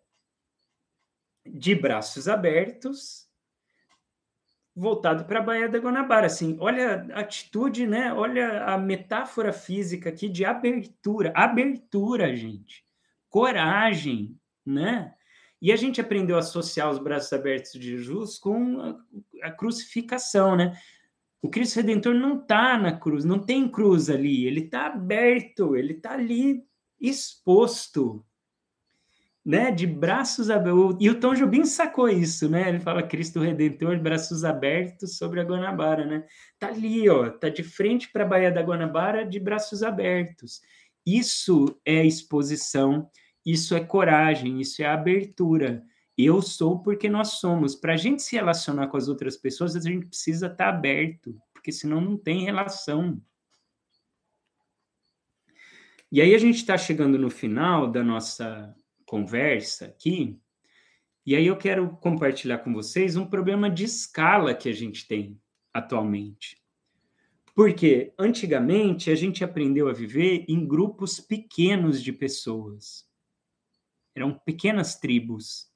de braços abertos, voltado para a Baía da Guanabara. Assim, olha a atitude, né? Olha a metáfora física aqui de abertura, abertura, gente, coragem, né? E a gente aprendeu a associar os braços abertos de Jesus com a, a crucificação, né? O Cristo Redentor não está na cruz, não tem cruz ali, ele está aberto, ele está ali exposto, né, de braços abertos. E o Tom Jobim sacou isso, né? Ele fala Cristo Redentor, braços abertos sobre a Guanabara, né? Tá ali, ó, tá de frente para a Baía da Guanabara, de braços abertos. Isso é exposição, isso é coragem, isso é abertura. Eu sou porque nós somos. Para a gente se relacionar com as outras pessoas, a gente precisa estar tá aberto, porque senão não tem relação. E aí a gente está chegando no final da nossa conversa aqui, e aí eu quero compartilhar com vocês um problema de escala que a gente tem atualmente. Porque antigamente a gente aprendeu a viver em grupos pequenos de pessoas. Eram pequenas tribos.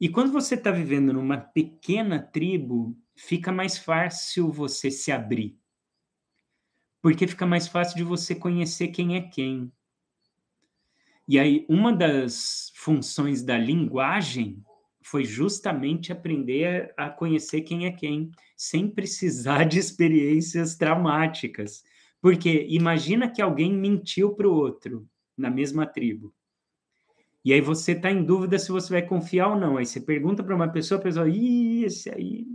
E quando você está vivendo numa pequena tribo, fica mais fácil você se abrir porque fica mais fácil de você conhecer quem é quem. E aí, uma das funções da linguagem foi justamente aprender a conhecer quem é quem, sem precisar de experiências traumáticas. Porque imagina que alguém mentiu para o outro na mesma tribo. E aí você está em dúvida se você vai confiar ou não. Aí você pergunta para uma pessoa, a pessoa, ih, esse aí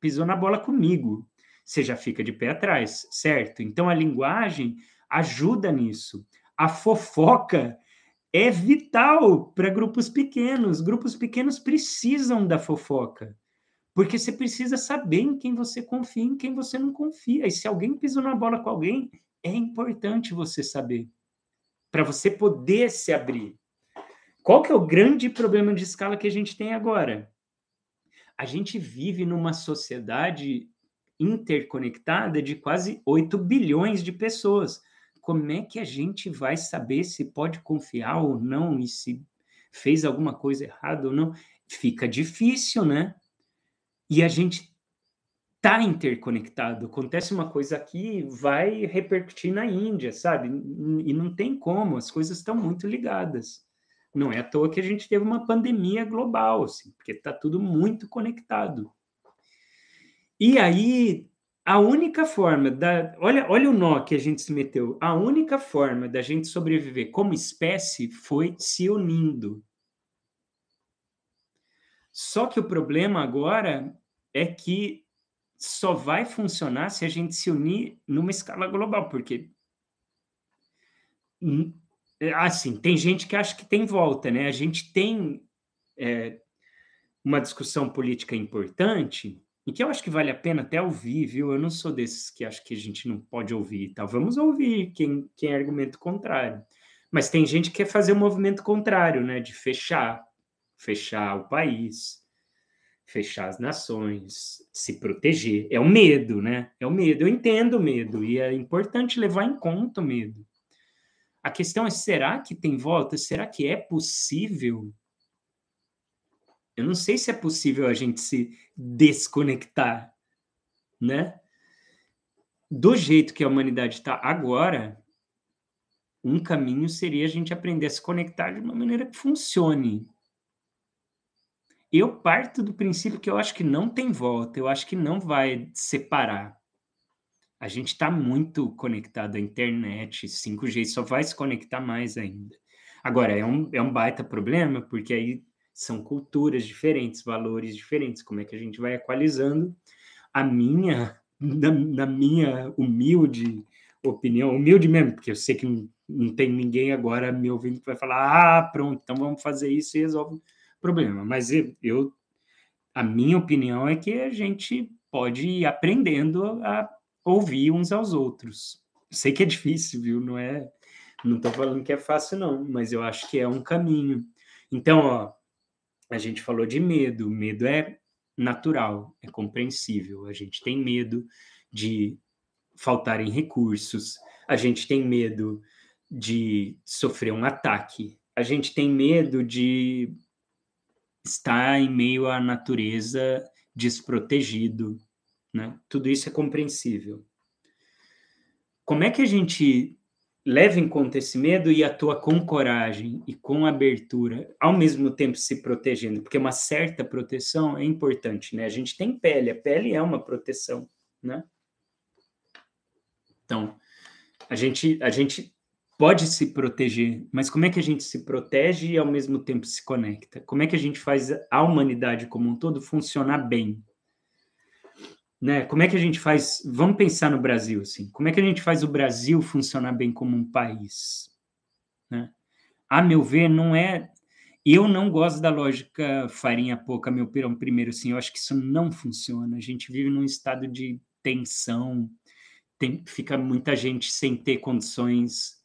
pisou na bola comigo você já fica de pé atrás, certo? Então a linguagem ajuda nisso. A fofoca é vital para grupos pequenos. Grupos pequenos precisam da fofoca. Porque você precisa saber em quem você confia, em quem você não confia. E se alguém pisou na bola com alguém, é importante você saber. Para você poder se abrir. Qual que é o grande problema de escala que a gente tem agora? A gente vive numa sociedade interconectada de quase 8 bilhões de pessoas. Como é que a gente vai saber se pode confiar ou não e se fez alguma coisa errada ou não? Fica difícil, né? E a gente tá interconectado. Acontece uma coisa aqui, vai repercutir na Índia, sabe? E não tem como, as coisas estão muito ligadas. Não é à toa que a gente teve uma pandemia global, assim, porque está tudo muito conectado. E aí, a única forma da. Olha, olha o nó que a gente se meteu. A única forma da gente sobreviver como espécie foi se unindo. Só que o problema agora é que só vai funcionar se a gente se unir numa escala global, porque hum, assim, tem gente que acha que tem volta, né? A gente tem é, uma discussão política importante e que eu acho que vale a pena até ouvir, viu? Eu não sou desses que acho que a gente não pode ouvir, tá? Vamos ouvir quem, quem é argumento contrário. Mas tem gente que quer fazer o um movimento contrário, né? De fechar, fechar o país, fechar as nações, se proteger. É o medo, né? É o medo. Eu entendo o medo e é importante levar em conta o medo. A questão é: será que tem volta? Será que é possível eu não sei se é possível a gente se desconectar, né? Do jeito que a humanidade está agora, um caminho seria a gente aprender a se conectar de uma maneira que funcione. Eu parto do princípio que eu acho que não tem volta, eu acho que não vai separar. A gente está muito conectado à internet, 5G só vai se conectar mais ainda. Agora, é um, é um baita problema, porque aí são culturas diferentes, valores diferentes. Como é que a gente vai equalizando a minha, na, na minha humilde opinião, humilde mesmo, porque eu sei que não, não tem ninguém agora me ouvindo que vai falar, ah, pronto, então vamos fazer isso e resolve o problema. Mas eu, eu a minha opinião é que a gente pode ir aprendendo a ouvir uns aos outros. Sei que é difícil, viu? Não é, não estou falando que é fácil não, mas eu acho que é um caminho. Então, ó, a gente falou de medo. Medo é natural, é compreensível. A gente tem medo de faltarem recursos, a gente tem medo de sofrer um ataque, a gente tem medo de estar em meio à natureza desprotegido, né? Tudo isso é compreensível. Como é que a gente leva em conta esse medo e atua com coragem e com abertura, ao mesmo tempo se protegendo? Porque uma certa proteção é importante, né? A gente tem pele, a pele é uma proteção, né? Então, a gente, a gente pode se proteger, mas como é que a gente se protege e ao mesmo tempo se conecta? Como é que a gente faz a humanidade como um todo funcionar bem? Né? Como é que a gente faz? Vamos pensar no Brasil assim. Como é que a gente faz o Brasil funcionar bem como um país? Né? A meu ver, não é. Eu não gosto da lógica farinha pouca, meu pirão primeiro. Assim, eu acho que isso não funciona. A gente vive num estado de tensão. Tem, fica muita gente sem ter condições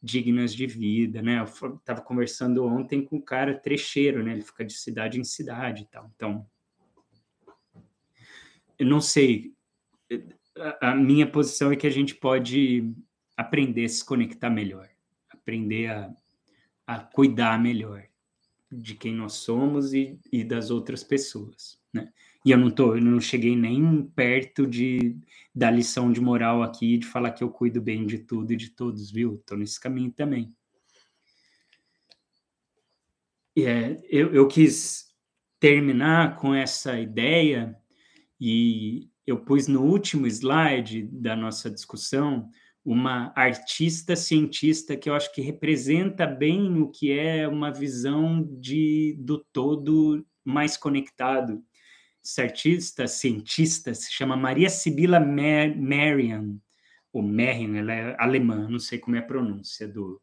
dignas de vida, né? Eu estava conversando ontem com um cara trecheiro, né? Ele fica de cidade em cidade e tal. Então, eu não sei. A, minha posição é que a gente pode aprender a se conectar melhor, aprender a, a cuidar melhor de quem nós somos e, e das outras pessoas, né? E eu não tô, eu não cheguei nem perto de da lição de moral aqui de falar que eu cuido bem de tudo e de todos, viu? Tô nesse caminho também. É, eu, eu quis terminar com essa ideia e eu pus no último slide da nossa discussão uma artista cientista que eu acho que representa bem o que é uma visão de do todo mais conectado essa artista, cientista, se chama Maria Sibila Marian, ou Marian, ela é alemã, não sei como é a pronúncia do,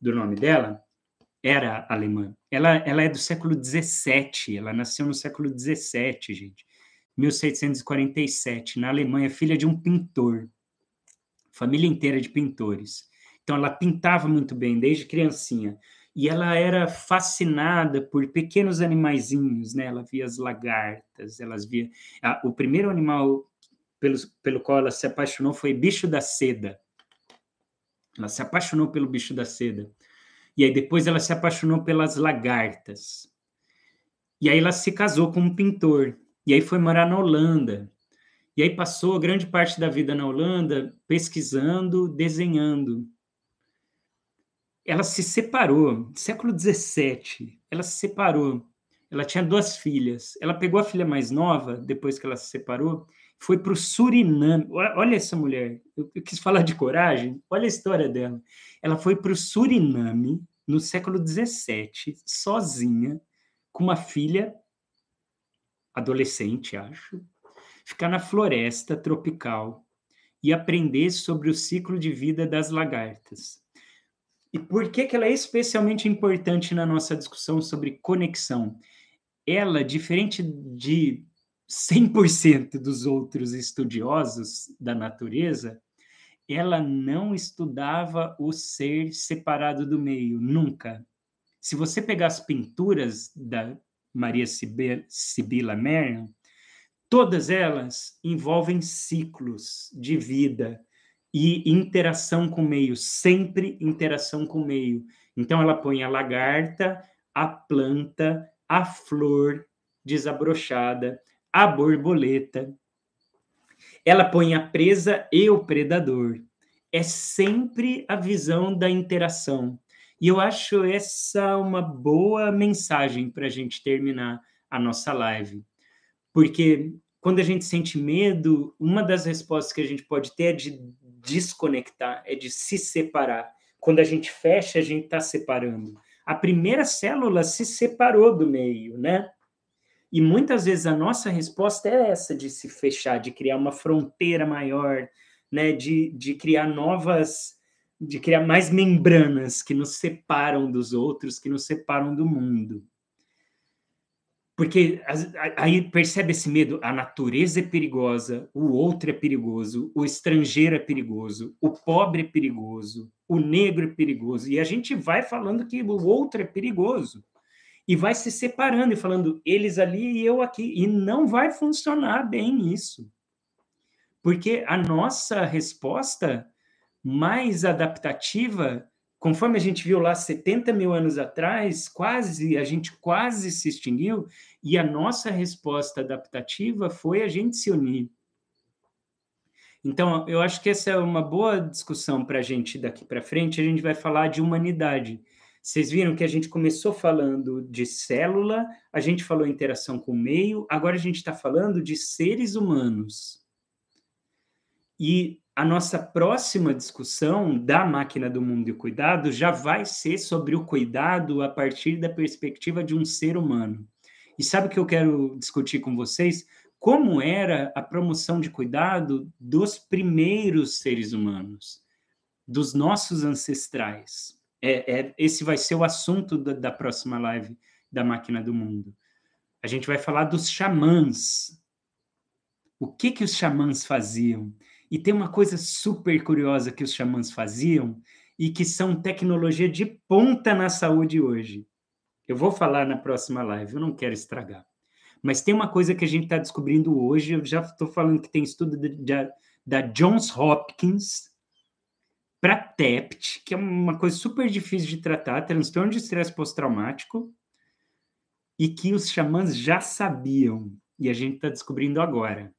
do nome dela, era alemã. Ela, ela é do século XVII, ela nasceu no século XVII, gente, 1747, na Alemanha, filha de um pintor, família inteira de pintores. Então, ela pintava muito bem desde criancinha e ela era fascinada por pequenos animaizinhos, né? Ela via as lagartas, elas via o primeiro animal pelo, pelo qual ela se apaixonou foi bicho da seda. Ela se apaixonou pelo bicho da seda. E aí depois ela se apaixonou pelas lagartas. E aí ela se casou com um pintor. E aí foi morar na Holanda. E aí passou grande parte da vida na Holanda pesquisando, desenhando ela se separou, século XVII, ela se separou. Ela tinha duas filhas. Ela pegou a filha mais nova, depois que ela se separou, foi para o Suriname. Olha essa mulher, eu, eu quis falar de coragem, olha a história dela. Ela foi para o Suriname, no século XVII, sozinha, com uma filha adolescente, acho, ficar na floresta tropical e aprender sobre o ciclo de vida das lagartas. E por que, que ela é especialmente importante na nossa discussão sobre conexão? Ela, diferente de 100% dos outros estudiosos da natureza, ela não estudava o ser separado do meio, nunca. Se você pegar as pinturas da Maria Sibila Merriam, todas elas envolvem ciclos de vida, e interação com o meio, sempre interação com o meio. Então ela põe a lagarta, a planta, a flor desabrochada, a borboleta. Ela põe a presa e o predador. É sempre a visão da interação. E eu acho essa uma boa mensagem para a gente terminar a nossa live. Porque quando a gente sente medo, uma das respostas que a gente pode ter é de desconectar, é de se separar. Quando a gente fecha, a gente está separando. A primeira célula se separou do meio, né? E muitas vezes a nossa resposta é essa de se fechar, de criar uma fronteira maior, né? De, de criar novas, de criar mais membranas que nos separam dos outros, que nos separam do mundo. Porque aí percebe esse medo, a natureza é perigosa, o outro é perigoso, o estrangeiro é perigoso, o pobre é perigoso, o negro é perigoso, e a gente vai falando que o outro é perigoso. E vai se separando e falando eles ali e eu aqui, e não vai funcionar bem isso. porque a nossa resposta mais adaptativa, conforme a gente viu lá 70 mil anos atrás, quase a gente quase se extinguiu, e a nossa resposta adaptativa foi a gente se unir. Então, eu acho que essa é uma boa discussão para a gente daqui para frente. A gente vai falar de humanidade. Vocês viram que a gente começou falando de célula, a gente falou interação com o meio, agora a gente está falando de seres humanos. E a nossa próxima discussão da máquina do mundo e cuidado já vai ser sobre o cuidado a partir da perspectiva de um ser humano. E sabe o que eu quero discutir com vocês? Como era a promoção de cuidado dos primeiros seres humanos, dos nossos ancestrais. É, é, esse vai ser o assunto da, da próxima live da Máquina do Mundo. A gente vai falar dos xamãs. O que que os xamãs faziam? E tem uma coisa super curiosa que os xamãs faziam e que são tecnologia de ponta na saúde hoje. Eu vou falar na próxima live, eu não quero estragar. Mas tem uma coisa que a gente está descobrindo hoje, eu já estou falando que tem estudo de, de, da Johns Hopkins para TEPT, que é uma coisa super difícil de tratar, transtorno de estresse pós-traumático, e que os xamãs já sabiam, e a gente está descobrindo agora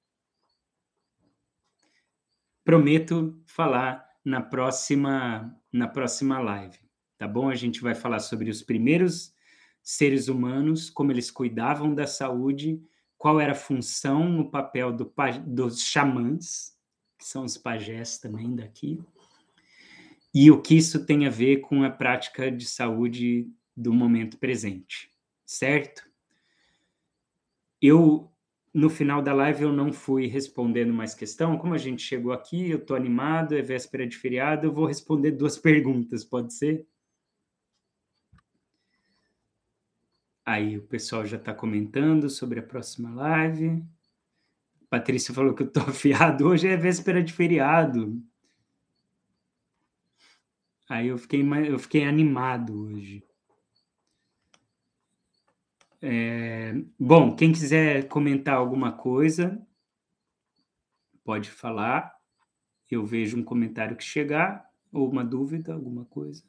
prometo falar na próxima na próxima live, tá bom? A gente vai falar sobre os primeiros seres humanos, como eles cuidavam da saúde, qual era a função, o papel do, dos xamãs, que são os pajés também daqui, e o que isso tem a ver com a prática de saúde do momento presente, certo? Eu no final da live eu não fui respondendo mais questão. Como a gente chegou aqui, eu estou animado, é véspera de feriado, eu vou responder duas perguntas, pode ser? Aí o pessoal já está comentando sobre a próxima live. Patrícia falou que eu estou afiado. Hoje é véspera de feriado. Aí eu fiquei, eu fiquei animado hoje. É, bom, quem quiser comentar alguma coisa, pode falar. Eu vejo um comentário que chegar, ou uma dúvida, alguma coisa.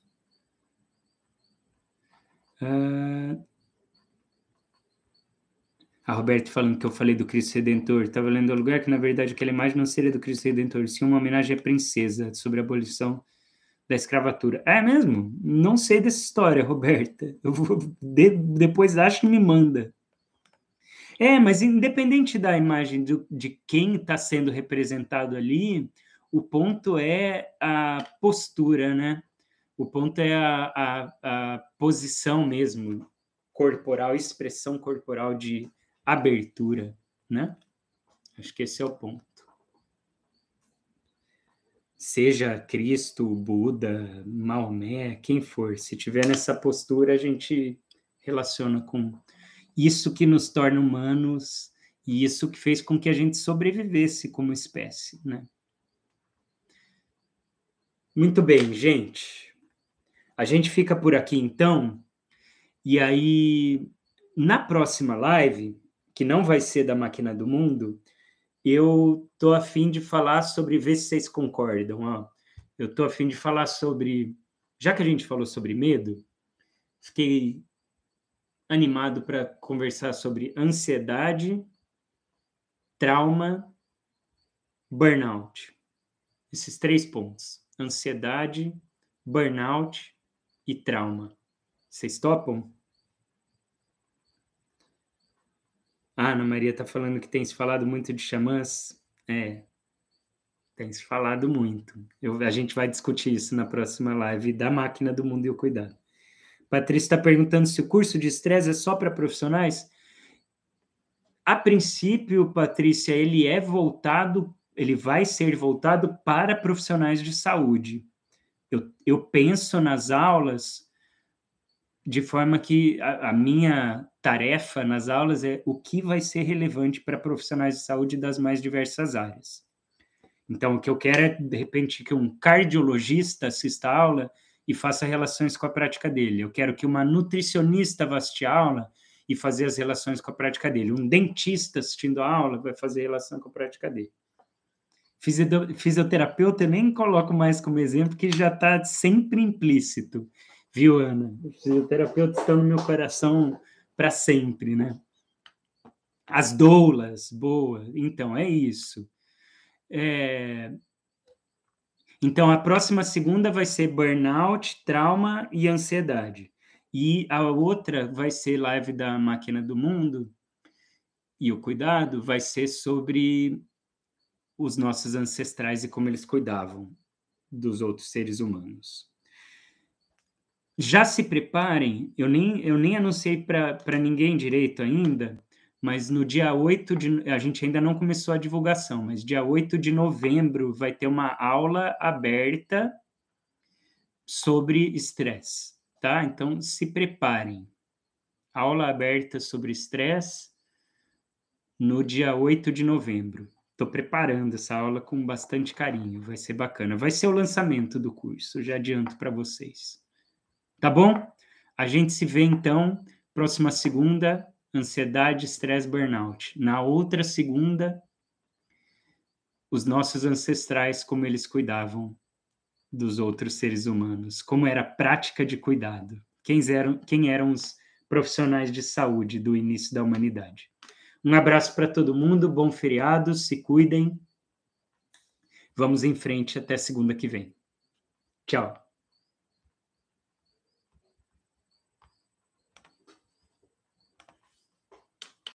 Uh, a Roberto falando que eu falei do Cristo Redentor. Estava lendo o lugar que, na verdade, aquela imagem não seria do Cristo Redentor, sim uma homenagem à princesa sobre a abolição da escravatura. É mesmo? Não sei dessa história, Roberta. Eu vou de, depois acho que me manda. É, mas independente da imagem do, de quem está sendo representado ali, o ponto é a postura, né? O ponto é a, a, a posição mesmo corporal, expressão corporal de abertura, né? Acho que esse é o ponto seja Cristo, Buda, Maomé, quem for, se tiver nessa postura, a gente relaciona com isso que nos torna humanos e isso que fez com que a gente sobrevivesse como espécie, né? Muito bem, gente. A gente fica por aqui então. E aí, na próxima live, que não vai ser da Máquina do Mundo, eu tô a fim de falar sobre, ver se vocês concordam, ó. Eu tô a fim de falar sobre, já que a gente falou sobre medo, fiquei animado para conversar sobre ansiedade, trauma, burnout. Esses três pontos: ansiedade, burnout e trauma. Vocês topam? A Ana Maria está falando que tem se falado muito de xamãs. É, tem se falado muito. Eu, a gente vai discutir isso na próxima live da Máquina do Mundo e o Cuidado. Patrícia está perguntando se o curso de estresse é só para profissionais. A princípio, Patrícia, ele é voltado, ele vai ser voltado para profissionais de saúde. Eu, eu penso nas aulas de forma que a, a, minha tarefa nas aulas é o que vai ser relevante para profissionais de saúde das mais diversas áreas. Então, o que eu quero é, de repente, que um cardiologista assista a aula e faça relações com a prática dele. Eu quero que uma nutricionista vá assistir a aula e fazer as relações com a prática dele. Um dentista assistindo a aula vai fazer relação com a prática dele. Fisioterapeuta eu nem coloco mais como exemplo, que já está sempre implícito, viu, Ana? Os fisioterapeutas estão no meu coração para sempre, né? As doulas, boa. Então, é isso. É... Então, a próxima segunda vai ser burnout, trauma e ansiedade. E a outra vai ser live da máquina do mundo. E o cuidado vai ser sobre os nossos ancestrais e como eles cuidavam dos outros seres humanos. Já se preparem, eu nem, eu nem anunciei para ninguém direito ainda, mas no dia 8 de. A gente ainda não começou a divulgação, mas dia 8 de novembro vai ter uma aula aberta sobre estresse, tá? Então se preparem. Aula aberta sobre estresse no dia 8 de novembro. Estou preparando essa aula com bastante carinho, vai ser bacana. Vai ser o lançamento do curso, já adianto para vocês. Tá bom? A gente se vê então próxima segunda, ansiedade, estresse, burnout. Na outra segunda, os nossos ancestrais, como eles cuidavam dos outros seres humanos, como era a prática de cuidado, quem eram, quem eram os profissionais de saúde do início da humanidade. Um abraço para todo mundo, bom feriado, se cuidem. Vamos em frente até segunda que vem. Tchau.